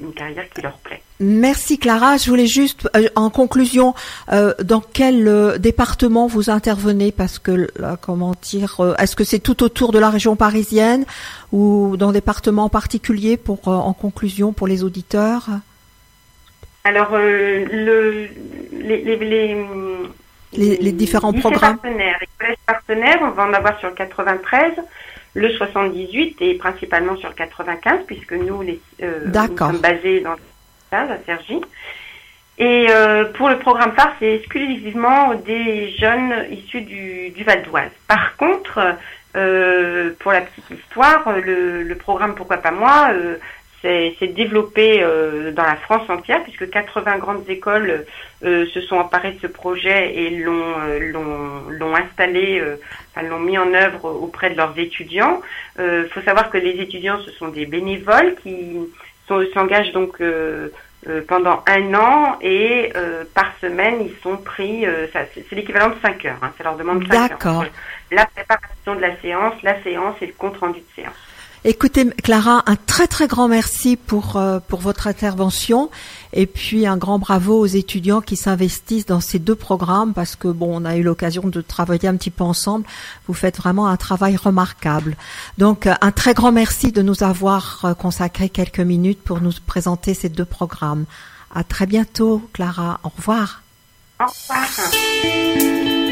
une carrière qui leur plaît. Merci Clara. Je voulais juste, euh, en conclusion, euh, dans quel euh, département vous intervenez? Parce que, là, comment dire, est-ce que c'est tout autour de la région parisienne ou dans un département particulier pour, en conclusion, pour les auditeurs? Alors, le, les, les, les, Les- les différents programmes. partenaires, les collèges partenaires, on va en avoir sur le 93, le 78 et principalement sur le 95, puisque nous, les, euh, nous sommes basés dans à Cergy. Et euh, pour le programme phare, c'est exclusivement des jeunes issus du, du Val d'Oise. Par contre, euh, pour la petite histoire, le, le programme Pourquoi pas moi s'est développé euh, dans la France entière, puisque 80 grandes écoles euh, se sont emparées de ce projet et l'ont euh, installé, euh, enfin l'ont mis en œuvre auprès de leurs étudiants. Il faut savoir que les étudiants, ce sont des bénévoles qui s'engagent donc euh, euh, pendant un an et euh, par semaine ils sont pris, euh, ça, c'est l'équivalent de 5 heures, hein, ça leur demande 5 heures. D'accord. La préparation de la séance, la séance et le compte rendu de séance. Écoutez, Clara, un très très grand merci pour euh, pour votre intervention et puis un grand bravo aux étudiants qui s'investissent dans ces deux programmes parce que bon, on a eu l'occasion de travailler un petit peu ensemble. Vous faites vraiment un travail remarquable. Donc un très grand merci de nous avoir euh, consacré quelques minutes pour nous présenter ces deux programmes. À très bientôt, Clara. Au revoir. Au revoir.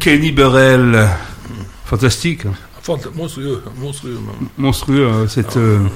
Kenny Burrell. Fantastique. hein. Monstrueux, monstrueux. même. Monstrueux, euh, cette euh,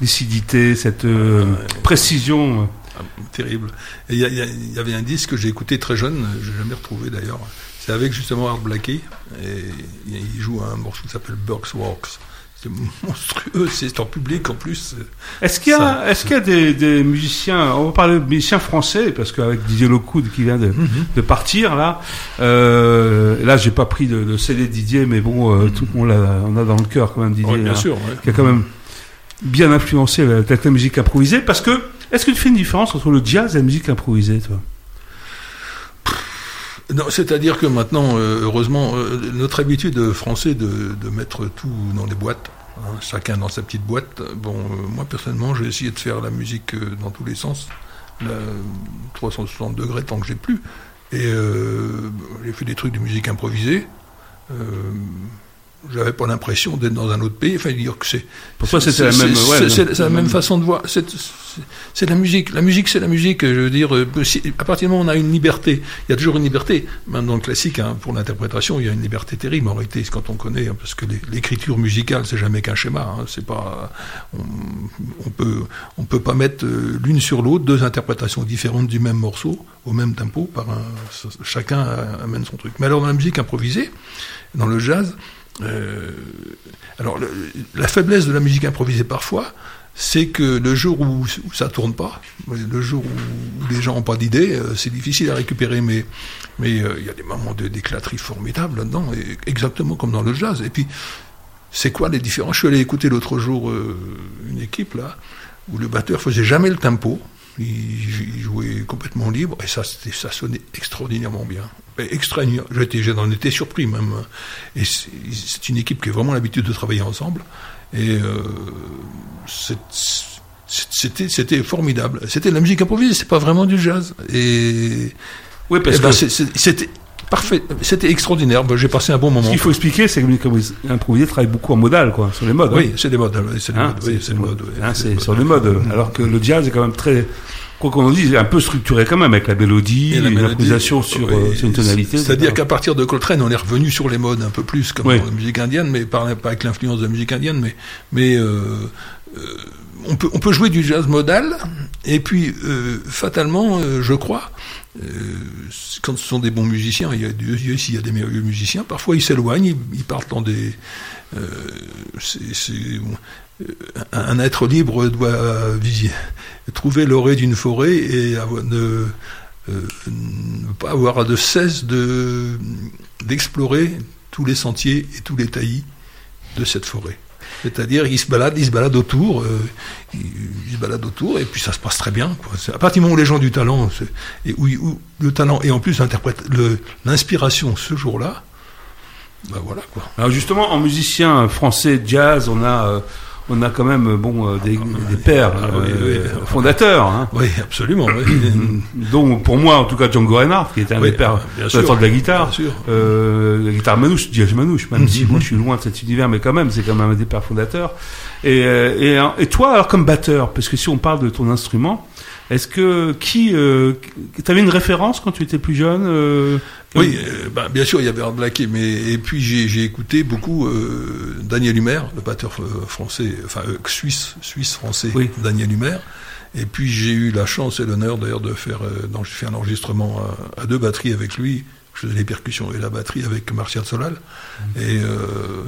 lucidité, cette euh, précision. Ah, terrible. Il y, avait un disque que j'ai écouté très jeune, je l'ai jamais retrouvé d'ailleurs. C'est avec justement Art Blakey, et il joue un morceau qui s'appelle Burke's Walks. C'est monstrueux, c'est en public en plus. Est-ce qu'il y a, est-ce qu'il y a des, des musiciens, on va parler de musiciens français, parce qu'avec Didier Locoud qui vient de, Mhm. de partir là, euh, là j'ai pas pris de, de CD Didier, mais bon, euh, tout, on, l'a, on a dans le cœur quand même Didier, bien hein, sûr. ouais. qui a quand même bien influencé la, la, musique improvisée, parce que est-ce que tu fais une différence entre le jazz et la musique improvisée, toi? C'est-à-dire que maintenant, euh, heureusement, euh, notre habitude français de, mettre tout dans les boîtes, hein, chacun dans sa petite boîte. Bon, euh, moi personnellement, j'ai essayé de faire la musique dans tous les sens, la 360 degrés tant que j'ai pu, et euh, j'ai fait des trucs de musique improvisée. J'avais pas l'impression d'être dans un autre pays. Enfin, dire que c'est. Pour toi, c'était la même- c'est- ouais, c'est- la- même façon de voir. C'est la musique. La musique, c'est la musique. Je veux dire, euh, si- à partir du moment où on a une liberté, il y a toujours une liberté. Même dans le classique, hein, pour l'interprétation, il y a une liberté terrible en réalité, quand on connaît, hein, parce que l'écriture musicale, c'est jamais qu'un schéma. hein, c'est pas. On, on peut, on peut pas mettre euh, l'une sur l'autre deux interprétations différentes du même morceau au même tempo. Par un, chacun amène son truc. Mais alors dans la musique improvisée, dans le jazz. Euh, alors, la faiblesse de la musique improvisée parfois, c'est que le jour où, où ça tourne pas, le jour où, les gens n'ont pas d'idée, euh, c'est difficile à récupérer. Mais mais euh, il y a des moments d'éclaterie formidables là-dedans, exactement comme dans le jazz. Et puis, c'est quoi les différences? Je suis allé écouter l'autre jour euh, une équipe là où le batteur faisait jamais le tempo. Il, il jouait complètement libre et ça, ça sonnait extraordinairement bien. Extraordinaire. J'en étais surpris même. Et c'est une équipe qui a vraiment l'habitude de travailler ensemble. Et euh, c'était, formidable. C'était de la musique improvisée, c'est pas vraiment du jazz. Et, Oui, parce eh ben, que c'était parfait, c'était extraordinaire. Ben, J'ai passé un bon ce moment. qu'il faut expliquer, c'est que improvisée travaille beaucoup en modal, quoi, sur les modes. hein. Oui, c'est des modes. C'est des Hein, modes. oui, des modes, oui. hein, C'est sur les modes. Alors que le jazz est quand même très, quoi qu'on en dise, un peu structuré quand même avec la mélodie, Et l'improvisation sur, oui, euh, sur une tonalité. C'est-à-dire qu'à partir de Coltrane, on est revenu sur les modes un peu plus, comme Oui. dans la musique indienne, mais pas, pas avec l'influence de la musique indienne, mais, mais euh, euh, on, peut, on peut jouer du jazz modal, et puis fatalement, je crois, quand ce sont des bons musiciens, il y a s'il y a des merveilleux musiciens, parfois ils s'éloignent, ils, partent dans des... euh, euh, un être libre doit trouver l'orée d'une forêt et avoir, ne, euh, pas avoir de cesse de d'explorer tous les sentiers et tous les taillis de cette forêt. C'est-à-dire, il se balade, il se balade autour, euh, il, il se balade autour, et puis ça se passe très bien. À partir du moment où les gens du talent, et où, le talent et en plus l'inspiration ce jour-là, ben voilà quoi. Alors justement, en musicien français jazz, on a, euh, on a quand même euh, bon euh, des, des pères Ah, oui, euh, oui. fondateurs, hein, Oui, absolument. dont pour moi en tout cas Django Reinhardt, qui était un des pères bien fondateurs de la guitare. Euh, la guitare manouche, jazz manouche, même si Mhm. moi je suis loin de cet univers, mais quand même, c'est quand même un des pères fondateurs. Et, euh, et, euh, et toi, alors comme batteur, parce que si on parle de ton instrument, est-ce que qui, euh, t'avais une référence quand tu étais plus jeune euh, Oui, euh, ben, bien sûr, il y avait Art Blakey, mais et puis j'ai écouté beaucoup euh, Daniel Humer, le batteur euh, français, enfin euh, suisse, suisse français, Oui. Daniel Humer. Et puis j'ai eu la chance et l'honneur d'ailleurs de faire, euh, fait un enregistrement à, à deux batteries avec lui. Je faisais les percussions et la batterie avec Martial Solal. Et euh,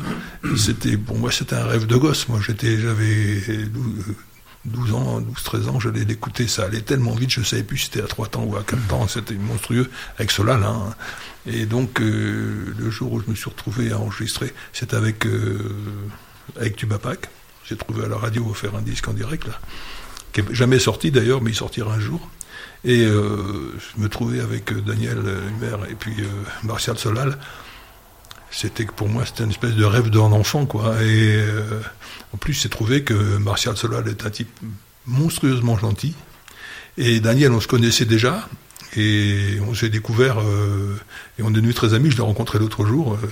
c'était, pour moi, c'était un rêve de gosse. Moi, j'étais, j'avais 12, 12 ans, 12, 13 ans, j'allais l'écouter, ça allait tellement vite, je savais plus si c'était à 3 temps ou à 4 temps, c'était monstrueux, avec Solal. Hein. Et donc, euh, le jour où je me suis retrouvé à enregistrer, c'était avec, euh, avec Tubapac. J'ai trouvé à la radio faire un disque en direct, là, qui n'est jamais sorti d'ailleurs, mais il sortira un jour. Et euh, je me trouvais avec euh, Daniel Humer et puis Martial Solal. C'était que pour moi, c'était une espèce de rêve d'un enfant, quoi. Et euh, en plus, c'est trouvé que Martial Solal est un type monstrueusement gentil. Et Daniel, on se connaissait déjà. Et on s'est découvert, euh, et on est devenus très amis. Je l'ai rencontré l'autre jour, euh,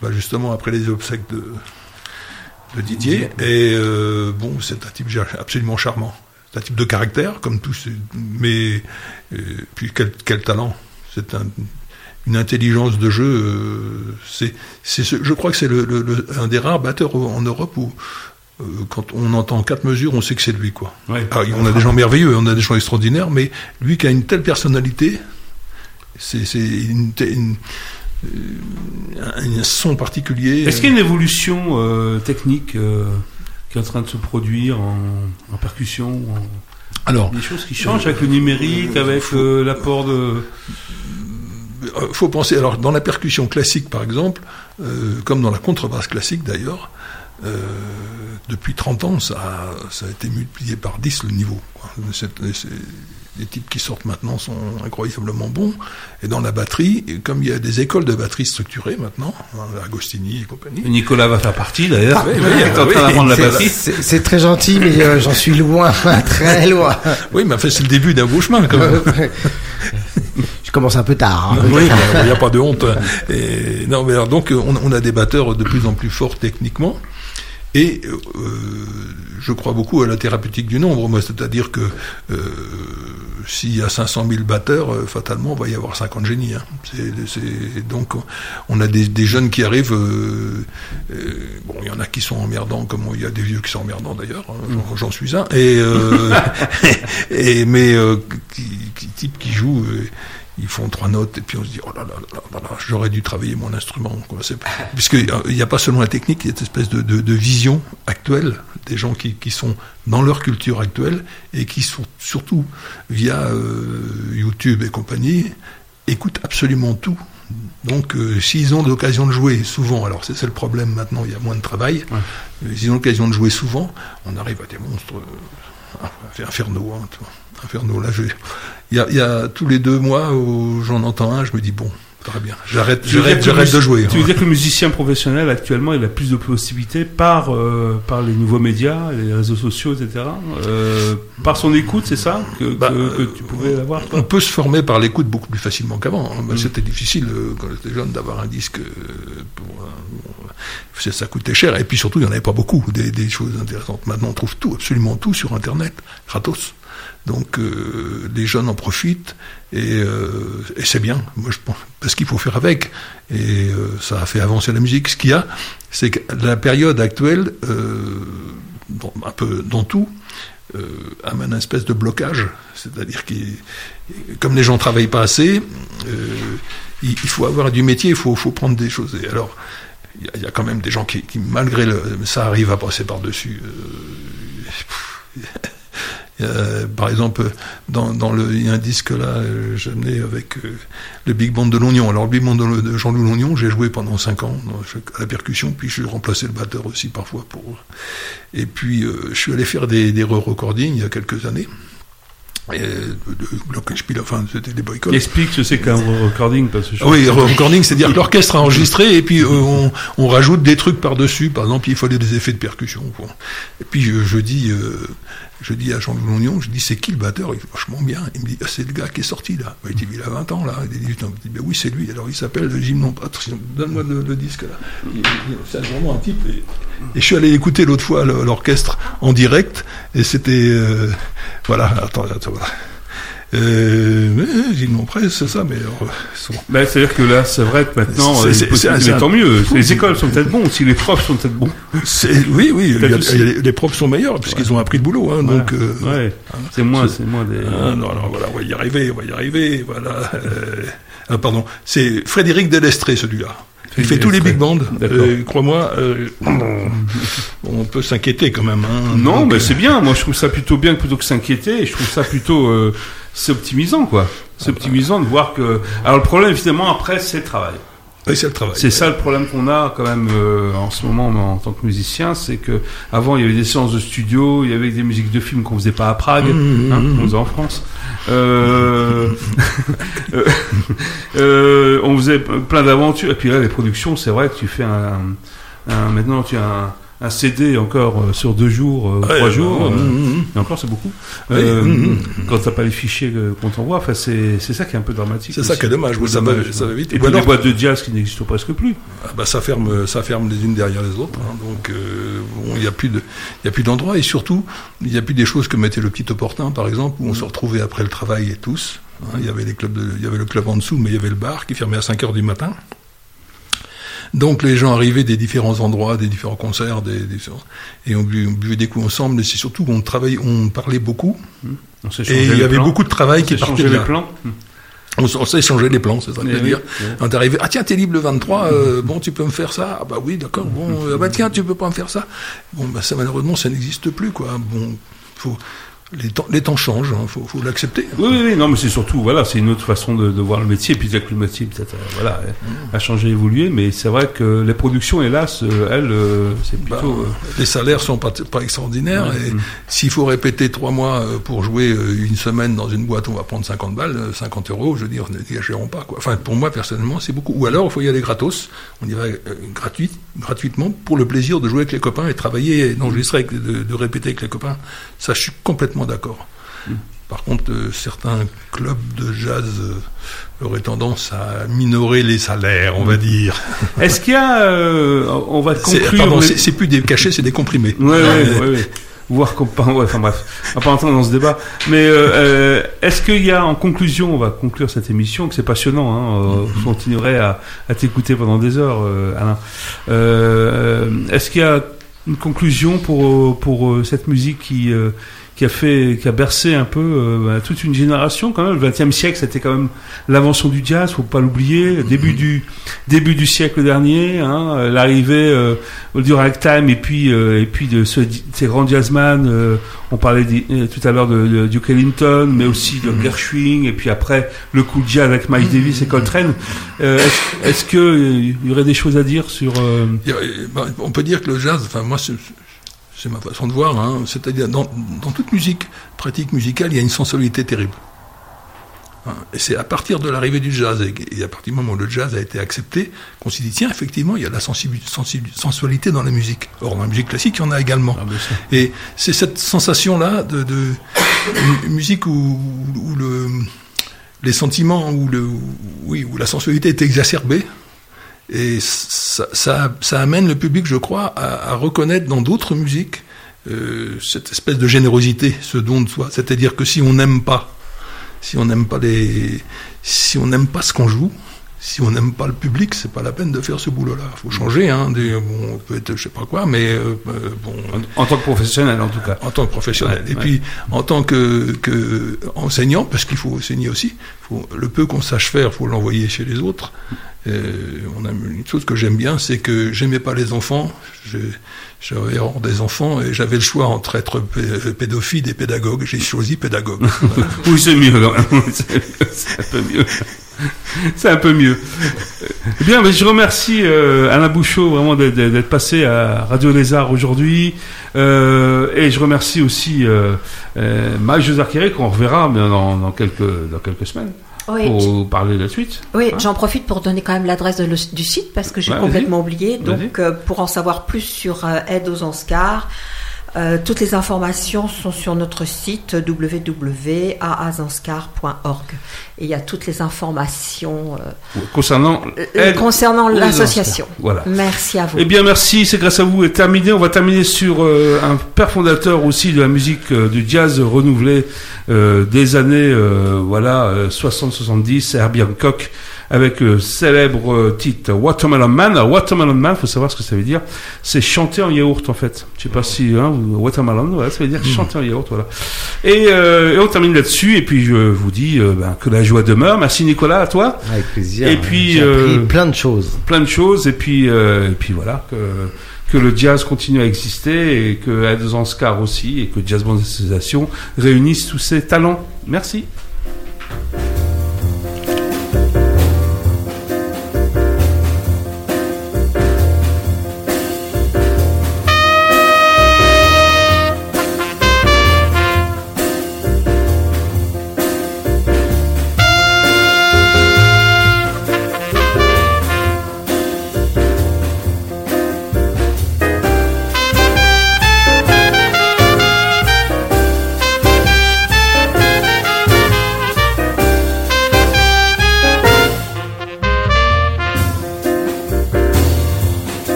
bah, justement après les obsèques de, de Didier. Et bon, c'est un type absolument charmant. C'est un type de caractère, comme tous, mais puis quel, quel talent. C'est un, une intelligence de jeu. euh, c'est, c'est, ce- je crois que c'est le, le- le- un des rares batteurs en Europe où euh, quand on entend quatre mesures, on sait que c'est lui, quoi. Ouais. Ah, on a des gens merveilleux, on a des gens extraordinaires, mais lui qui a une telle personnalité, c'est, c'est une, une- euh, un, un son particulier. Est-ce qu'il y a une évolution euh, technique euh, qui est en train de se produire en, en percussion en- Alors, Des choses qui changent avec le numérique, avec euh, l'apport de... Euh, faut penser, alors dans la percussion classique par exemple, euh, comme dans la contrebasse classique d'ailleurs, euh, depuis 30 ans, ça a, ça a été multiplié par 10 le niveau. les types qui sortent maintenant sont incroyablement bons. Et dans la batterie, comme il y a des écoles de batterie structurées maintenant, hein, Agostini et compagnie, Nicolas va faire partie d'ailleurs. oui, Il oui, est en oui, train d'apprendre la c'est- batterie. C'est c'est très gentil, mais euh, j'en suis loin, très loin. oui, mais enfin, c'est le début d'un beau chemin quand même. Je commence un peu tard. hein. Oui, il n'y a pas de honte. Et, non, mais alors, donc, on, on a des batteurs de plus en plus forts techniquement. Et euh, je crois beaucoup à la thérapeutique du nombre, moi, c'est-à-dire que euh, s'il y a 500 000 batteurs, euh, fatalement, il va y avoir 50 génies. hein. C'est- c'est- donc, on a des, des jeunes qui arrivent. bon, il y en a qui sont emmerdants, comme il y a des vieux qui sont emmerdants d'ailleurs. hein, j'en- J'en suis un. Et, et mais qui, qui, types qui jouent. Ils font trois notes et puis on se dit oh là là là là là, j'aurais dû travailler mon instrument quoi. Puisque euh, il n'y a pas seulement la technique il y a cette espèce de, de, de vision actuelle des gens qui, qui sont dans leur culture actuelle et qui sont surtout via euh, YouTube et compagnie écoutent absolument tout donc euh, s'ils ont l'occasion de jouer souvent alors c'est le problème maintenant il y a moins de travail Ouais. mais s'ils ont l'occasion de jouer souvent on arrive à des monstres euh, infernaux hein, tu vois. infernaux là il y a tous les deux mois où j'en entends un, je me dis bon, très bien, j'arrête, j'arrête, j'arrête de jouer. Tu veux dire que le musicien professionnel actuellement il a plus de possibilités par euh, par les nouveaux médias, les réseaux sociaux, etc. Euh, par son écoute, c'est ça que, Bah, que, que tu pouvais avoir On peut se former par l'écoute beaucoup plus facilement qu'avant. hein. Bah. C'était difficile euh, quand j'étais jeune d'avoir un disque. euh, Pour, euh, ça, ça coûtait cher. Et puis surtout, il n'y en avait pas beaucoup des, des choses intéressantes. Maintenant, on trouve tout, absolument tout sur Internet, gratos. Donc euh, les jeunes en profitent et, euh, et c'est bien. Moi, je pense parce qu'il faut faire avec. Et euh, ça a fait avancer la musique. Ce qu'il y a, c'est que la période actuelle, dans, un peu dans tout, amène un espèce de blocage. C'est-à-dire que comme les gens travaillent pas assez, il, faut avoir du métier, il faut, prendre des choses. Et alors, il y a- quand même des gens qui, malgré le, ça arrive à passer par-dessus. Euh, euh, par exemple, dans, dans le, il y a un disque là, euh, j'amenais avec euh, le Big Band de l'Oignon. Alors, le Big Band de, de Jean-Louis L'Oignon, j'ai joué pendant 5 ans à la percussion, puis je remplaçais le batteur aussi parfois pour. Et puis, euh, je suis allé faire des, des re-recordings il y a quelques années. Et de, de enfin, c'était des boycotts. Explique ce c'est qu'un recording parce que je- Oui, recording, c'est-à-dire que l'orchestre a enregistré et puis euh, on, on rajoute des trucs par-dessus. Par exemple, il fallait des effets de percussion. quoi. Et puis je, je dis, euh, je dis à Jean-Louis Lognon, je dis c'est qui le batteur? Il dit vachement bien. Il me dit c'est le gars qui est sorti là. Bah, il a 20 ans là. Il a 18 ans. Ben oui c'est lui. Alors il s'appelle Jim Donne-moi le, disque là. C'est vraiment un type. Et, je suis allé écouter l'autre fois l'orchestre en direct et c'était euh, voilà. Attends, attends. voilà. Euh, mais, Gilles Monprez, c'est ça, mais euh, son- Ben, C'est-à-dire que là, c'est vrai que maintenant, C'est- euh, tant mieux. Les écoles sont peut-être bons, si les profs sont peut-être bons. C'est- oui, oui, il y a- Peut-être aussi. il y a- les profs sont meilleurs puisqu'ils ont appris le boulot. Hein, donc, euh, ouais, c'est moins, c'est moins des. ah, non, non, voilà, on va y arriver, on va y arriver. Voilà. euh, ah, pardon, c'est Frédéric Delestré, celui-là. Il fait tous les big bands. Euh, Crois-moi, euh, on peut s'inquiéter quand même. Hein, Non, mais euh, c'est bien. Moi, je trouve ça plutôt bien plutôt que s'inquiéter. Je trouve ça plutôt euh, c'est optimisant, quoi. C'est optimisant de voir que. Alors le problème, évidemment, après, c'est le travail. oui, c'est le travail. C'est ça le problème qu'on a quand même euh, en ce moment en tant que musicien, c'est que avant il y avait des séances de studio, il y avait des musiques de films qu'on faisait pas à Prague, Mmh, hein, mmh, qu'on faisait en France. Euh, euh, euh, on faisait plein d'aventures. Et puis là, les productions, c'est vrai que tu fais un, un- maintenant tu as un, un CD encore euh, sur deux jours, euh, trois bah, jours. euh, et encore, c'est beaucoup. Oui, Euh, mmh, Quand t'as pas les fichiers qu'on t'envoie, enfin, c'est c'est ça qui est un peu dramatique. C'est ça qui est dommage, oui, ça va- Dommage. ça va vite. Et puis les alors- boîtes de jazz qui n'existent presque plus. Ah bah, ça ferme, ça ferme les unes derrière les autres. hein. donc euh, bon, il n'y a plus de, il y a plus d'endroits et surtout il n'y a plus des choses que mettait le petit opportun par exemple où on se retrouvait après le travail et tous. Hein, il, y avait les clubs de- il y avait le club en dessous, mais il y avait le bar qui fermait à 5 heures du matin. Donc les gens arrivaient des différents endroits, des différents concerts, des, des- et on buvait, on buvait des coups ensemble. Et c'est surtout qu'on travaillait, on parlait beaucoup. On s'est Et il y les avait plans. beaucoup de travail On qui partait de les là. plans. On, on s'est échangé les plans, c'est ça que je Eh veux oui, dire. oui. Quand t'arrives, ah tiens, t'es libre le 23, euh, bon, tu peux me faire ça. Ah bah oui, d'accord, bon, ah bah tiens, tu peux pas me faire ça. Bon, bah ça malheureusement, ça n'existe plus, quoi. Bon, faut, les temps, les temps changent, hein, faut, faut l'accepter. Oui, oui, oui, non, mais c'est surtout, voilà, c'est une autre façon de, de voir le métier. Puis que le métier, peut-être, euh, voilà, a changé, évolué. Mais c'est vrai que les productions, hélas, euh, elles, euh, c'est Bah, plutôt. euh, les salaires sont pas, pas extraordinaires Ouais. et s'il faut répéter trois mois euh, pour jouer euh, une semaine dans une boîte, on va prendre 50 balles, euh, 50 euros, je veux dire, ne gâcheront pas quoi. Enfin, pour moi personnellement, c'est beaucoup. Ou alors, il faut y aller gratos. On y va euh, gratuit, gratuitement pour le plaisir de jouer avec les copains et travailler, d'enregistrer, de, de répéter avec les copains. Ça, je suis complètement d'accord. Par contre, euh, certains clubs de jazz euh, auraient tendance à minorer les salaires, on va dire. Est-ce qu'il y a, euh, on va conclure. Les- c'est plus des cachets, c'est des comprimés. Euh, ouais, ouais. Voir ouais, enfin bref, on va pas entrer dans ce débat. Mais est-ce qu'il y a, en conclusion, on va conclure cette émission, que c'est passionnant, hein, je continuerai à, à t'écouter pendant des heures, Alain. Est-ce qu'il y a une conclusion pour pour cette musique qui qui a fait, qui a bercé un peu euh, bah, toute une génération quand même. Le XXe siècle, c'était quand même l'invention du jazz, faut pas l'oublier. Début du début du siècle dernier, hein, euh, l'arrivée euh, du ragtime et puis euh, et puis de ce- ces grands jazzman. on parlait tout à l'heure de, de Duke Ellington, mais aussi de Gershwin et puis après le coup de jazz avec Miles Davis et Coltrane. Est-ce, est-ce que il y aurait des choses à dire sur ben, on peut dire que le jazz, enfin moi c'est c'est ma façon de voir, hein, c'est-à-dire dans, dans toute musique, pratique musicale, il y a une sensualité terrible. Hein, Et c'est à partir de l'arrivée du jazz et, à partir du moment où le jazz a été accepté qu'on s'est dit tiens effectivement il y a de la sensualité dans la musique. Or dans la musique classique il y en a également. Ah. Et c'est cette sensation-là de, de une musique où, où le, les sentiments, où, le, oui, où la sensualité est exacerbée. Et ça, ça, amène le public, je crois, à, à reconnaître dans d'autres musiques euh, cette espèce de générosité, ce don de soi. C'est-à-dire que si on n'aime pas, si on n'aime pas les, si on n'aime pas ce qu'on joue, si on n'aime pas le public, c'est pas la peine de faire ce boulot-là. faut changer, hein. Des, bon, on peut être je sais pas quoi, mais euh, euh, bon, en, en tant que professionnel en tout cas en tant que professionnel. Ouais, et ouais. puis en tant que, que enseignant, parce qu'il faut enseigner aussi, faut, le peu qu'on sache faire, faut l'envoyer chez les autres. Euh, on a une chose que j'aime bien, c'est que j'aimais pas les enfants. Je- J'avais des enfants et j'avais le choix entre être pé- pédophile et pédagogue. J'ai choisi pédagogue. Oui, c'est mieux. C'est un peu mieux. C'est un peu mieux. Eh bien, je remercie euh, Alain Bouchot vraiment d'être- passé à Radio Lézard aujourd'hui. Euh, et je remercie aussi euh, euh, qu'on reverra dans quelques semaines Oui, pour parler de la suite. Oui, Hein j'en profite pour donner quand même l'adresse du site parce que j'ai Ouais, complètement oublié. Donc, euh, pour en savoir plus sur euh, Aide aux Oscars, euh, toutes les informations sont sur notre site www.aazanscar.org. Et il y a toutes les informations euh, Concernant euh, concernant l'association. Voilà. Merci à vous. Eh bien, merci. C'est grâce à vous. Et terminé. On va terminer sur un père fondateur aussi de la musique du jazz renouvelé des années voilà euh, 60-70, Herbie Hancock, avec le célèbre euh, titre Watermelon Man. Alors, Watermelon Man, faut savoir ce que ça veut dire. C'est chanter en yaourt en fait. Je sais pas si hein, Watermelon, voilà, ça veut dire chanter en yaourt, voilà. Et, euh, et on termine là-dessus. Et puis je vous dis euh, ben, que la joie demeure. Merci Nicolas, à toi. Avec plaisir. Et puis, J'ai appris plein de choses. plein de choses et puis et puis voilà que que le jazz continue à exister et que Ed Zanskar aussi et que Jazz Band Association réunissent tous ces talents. Merci.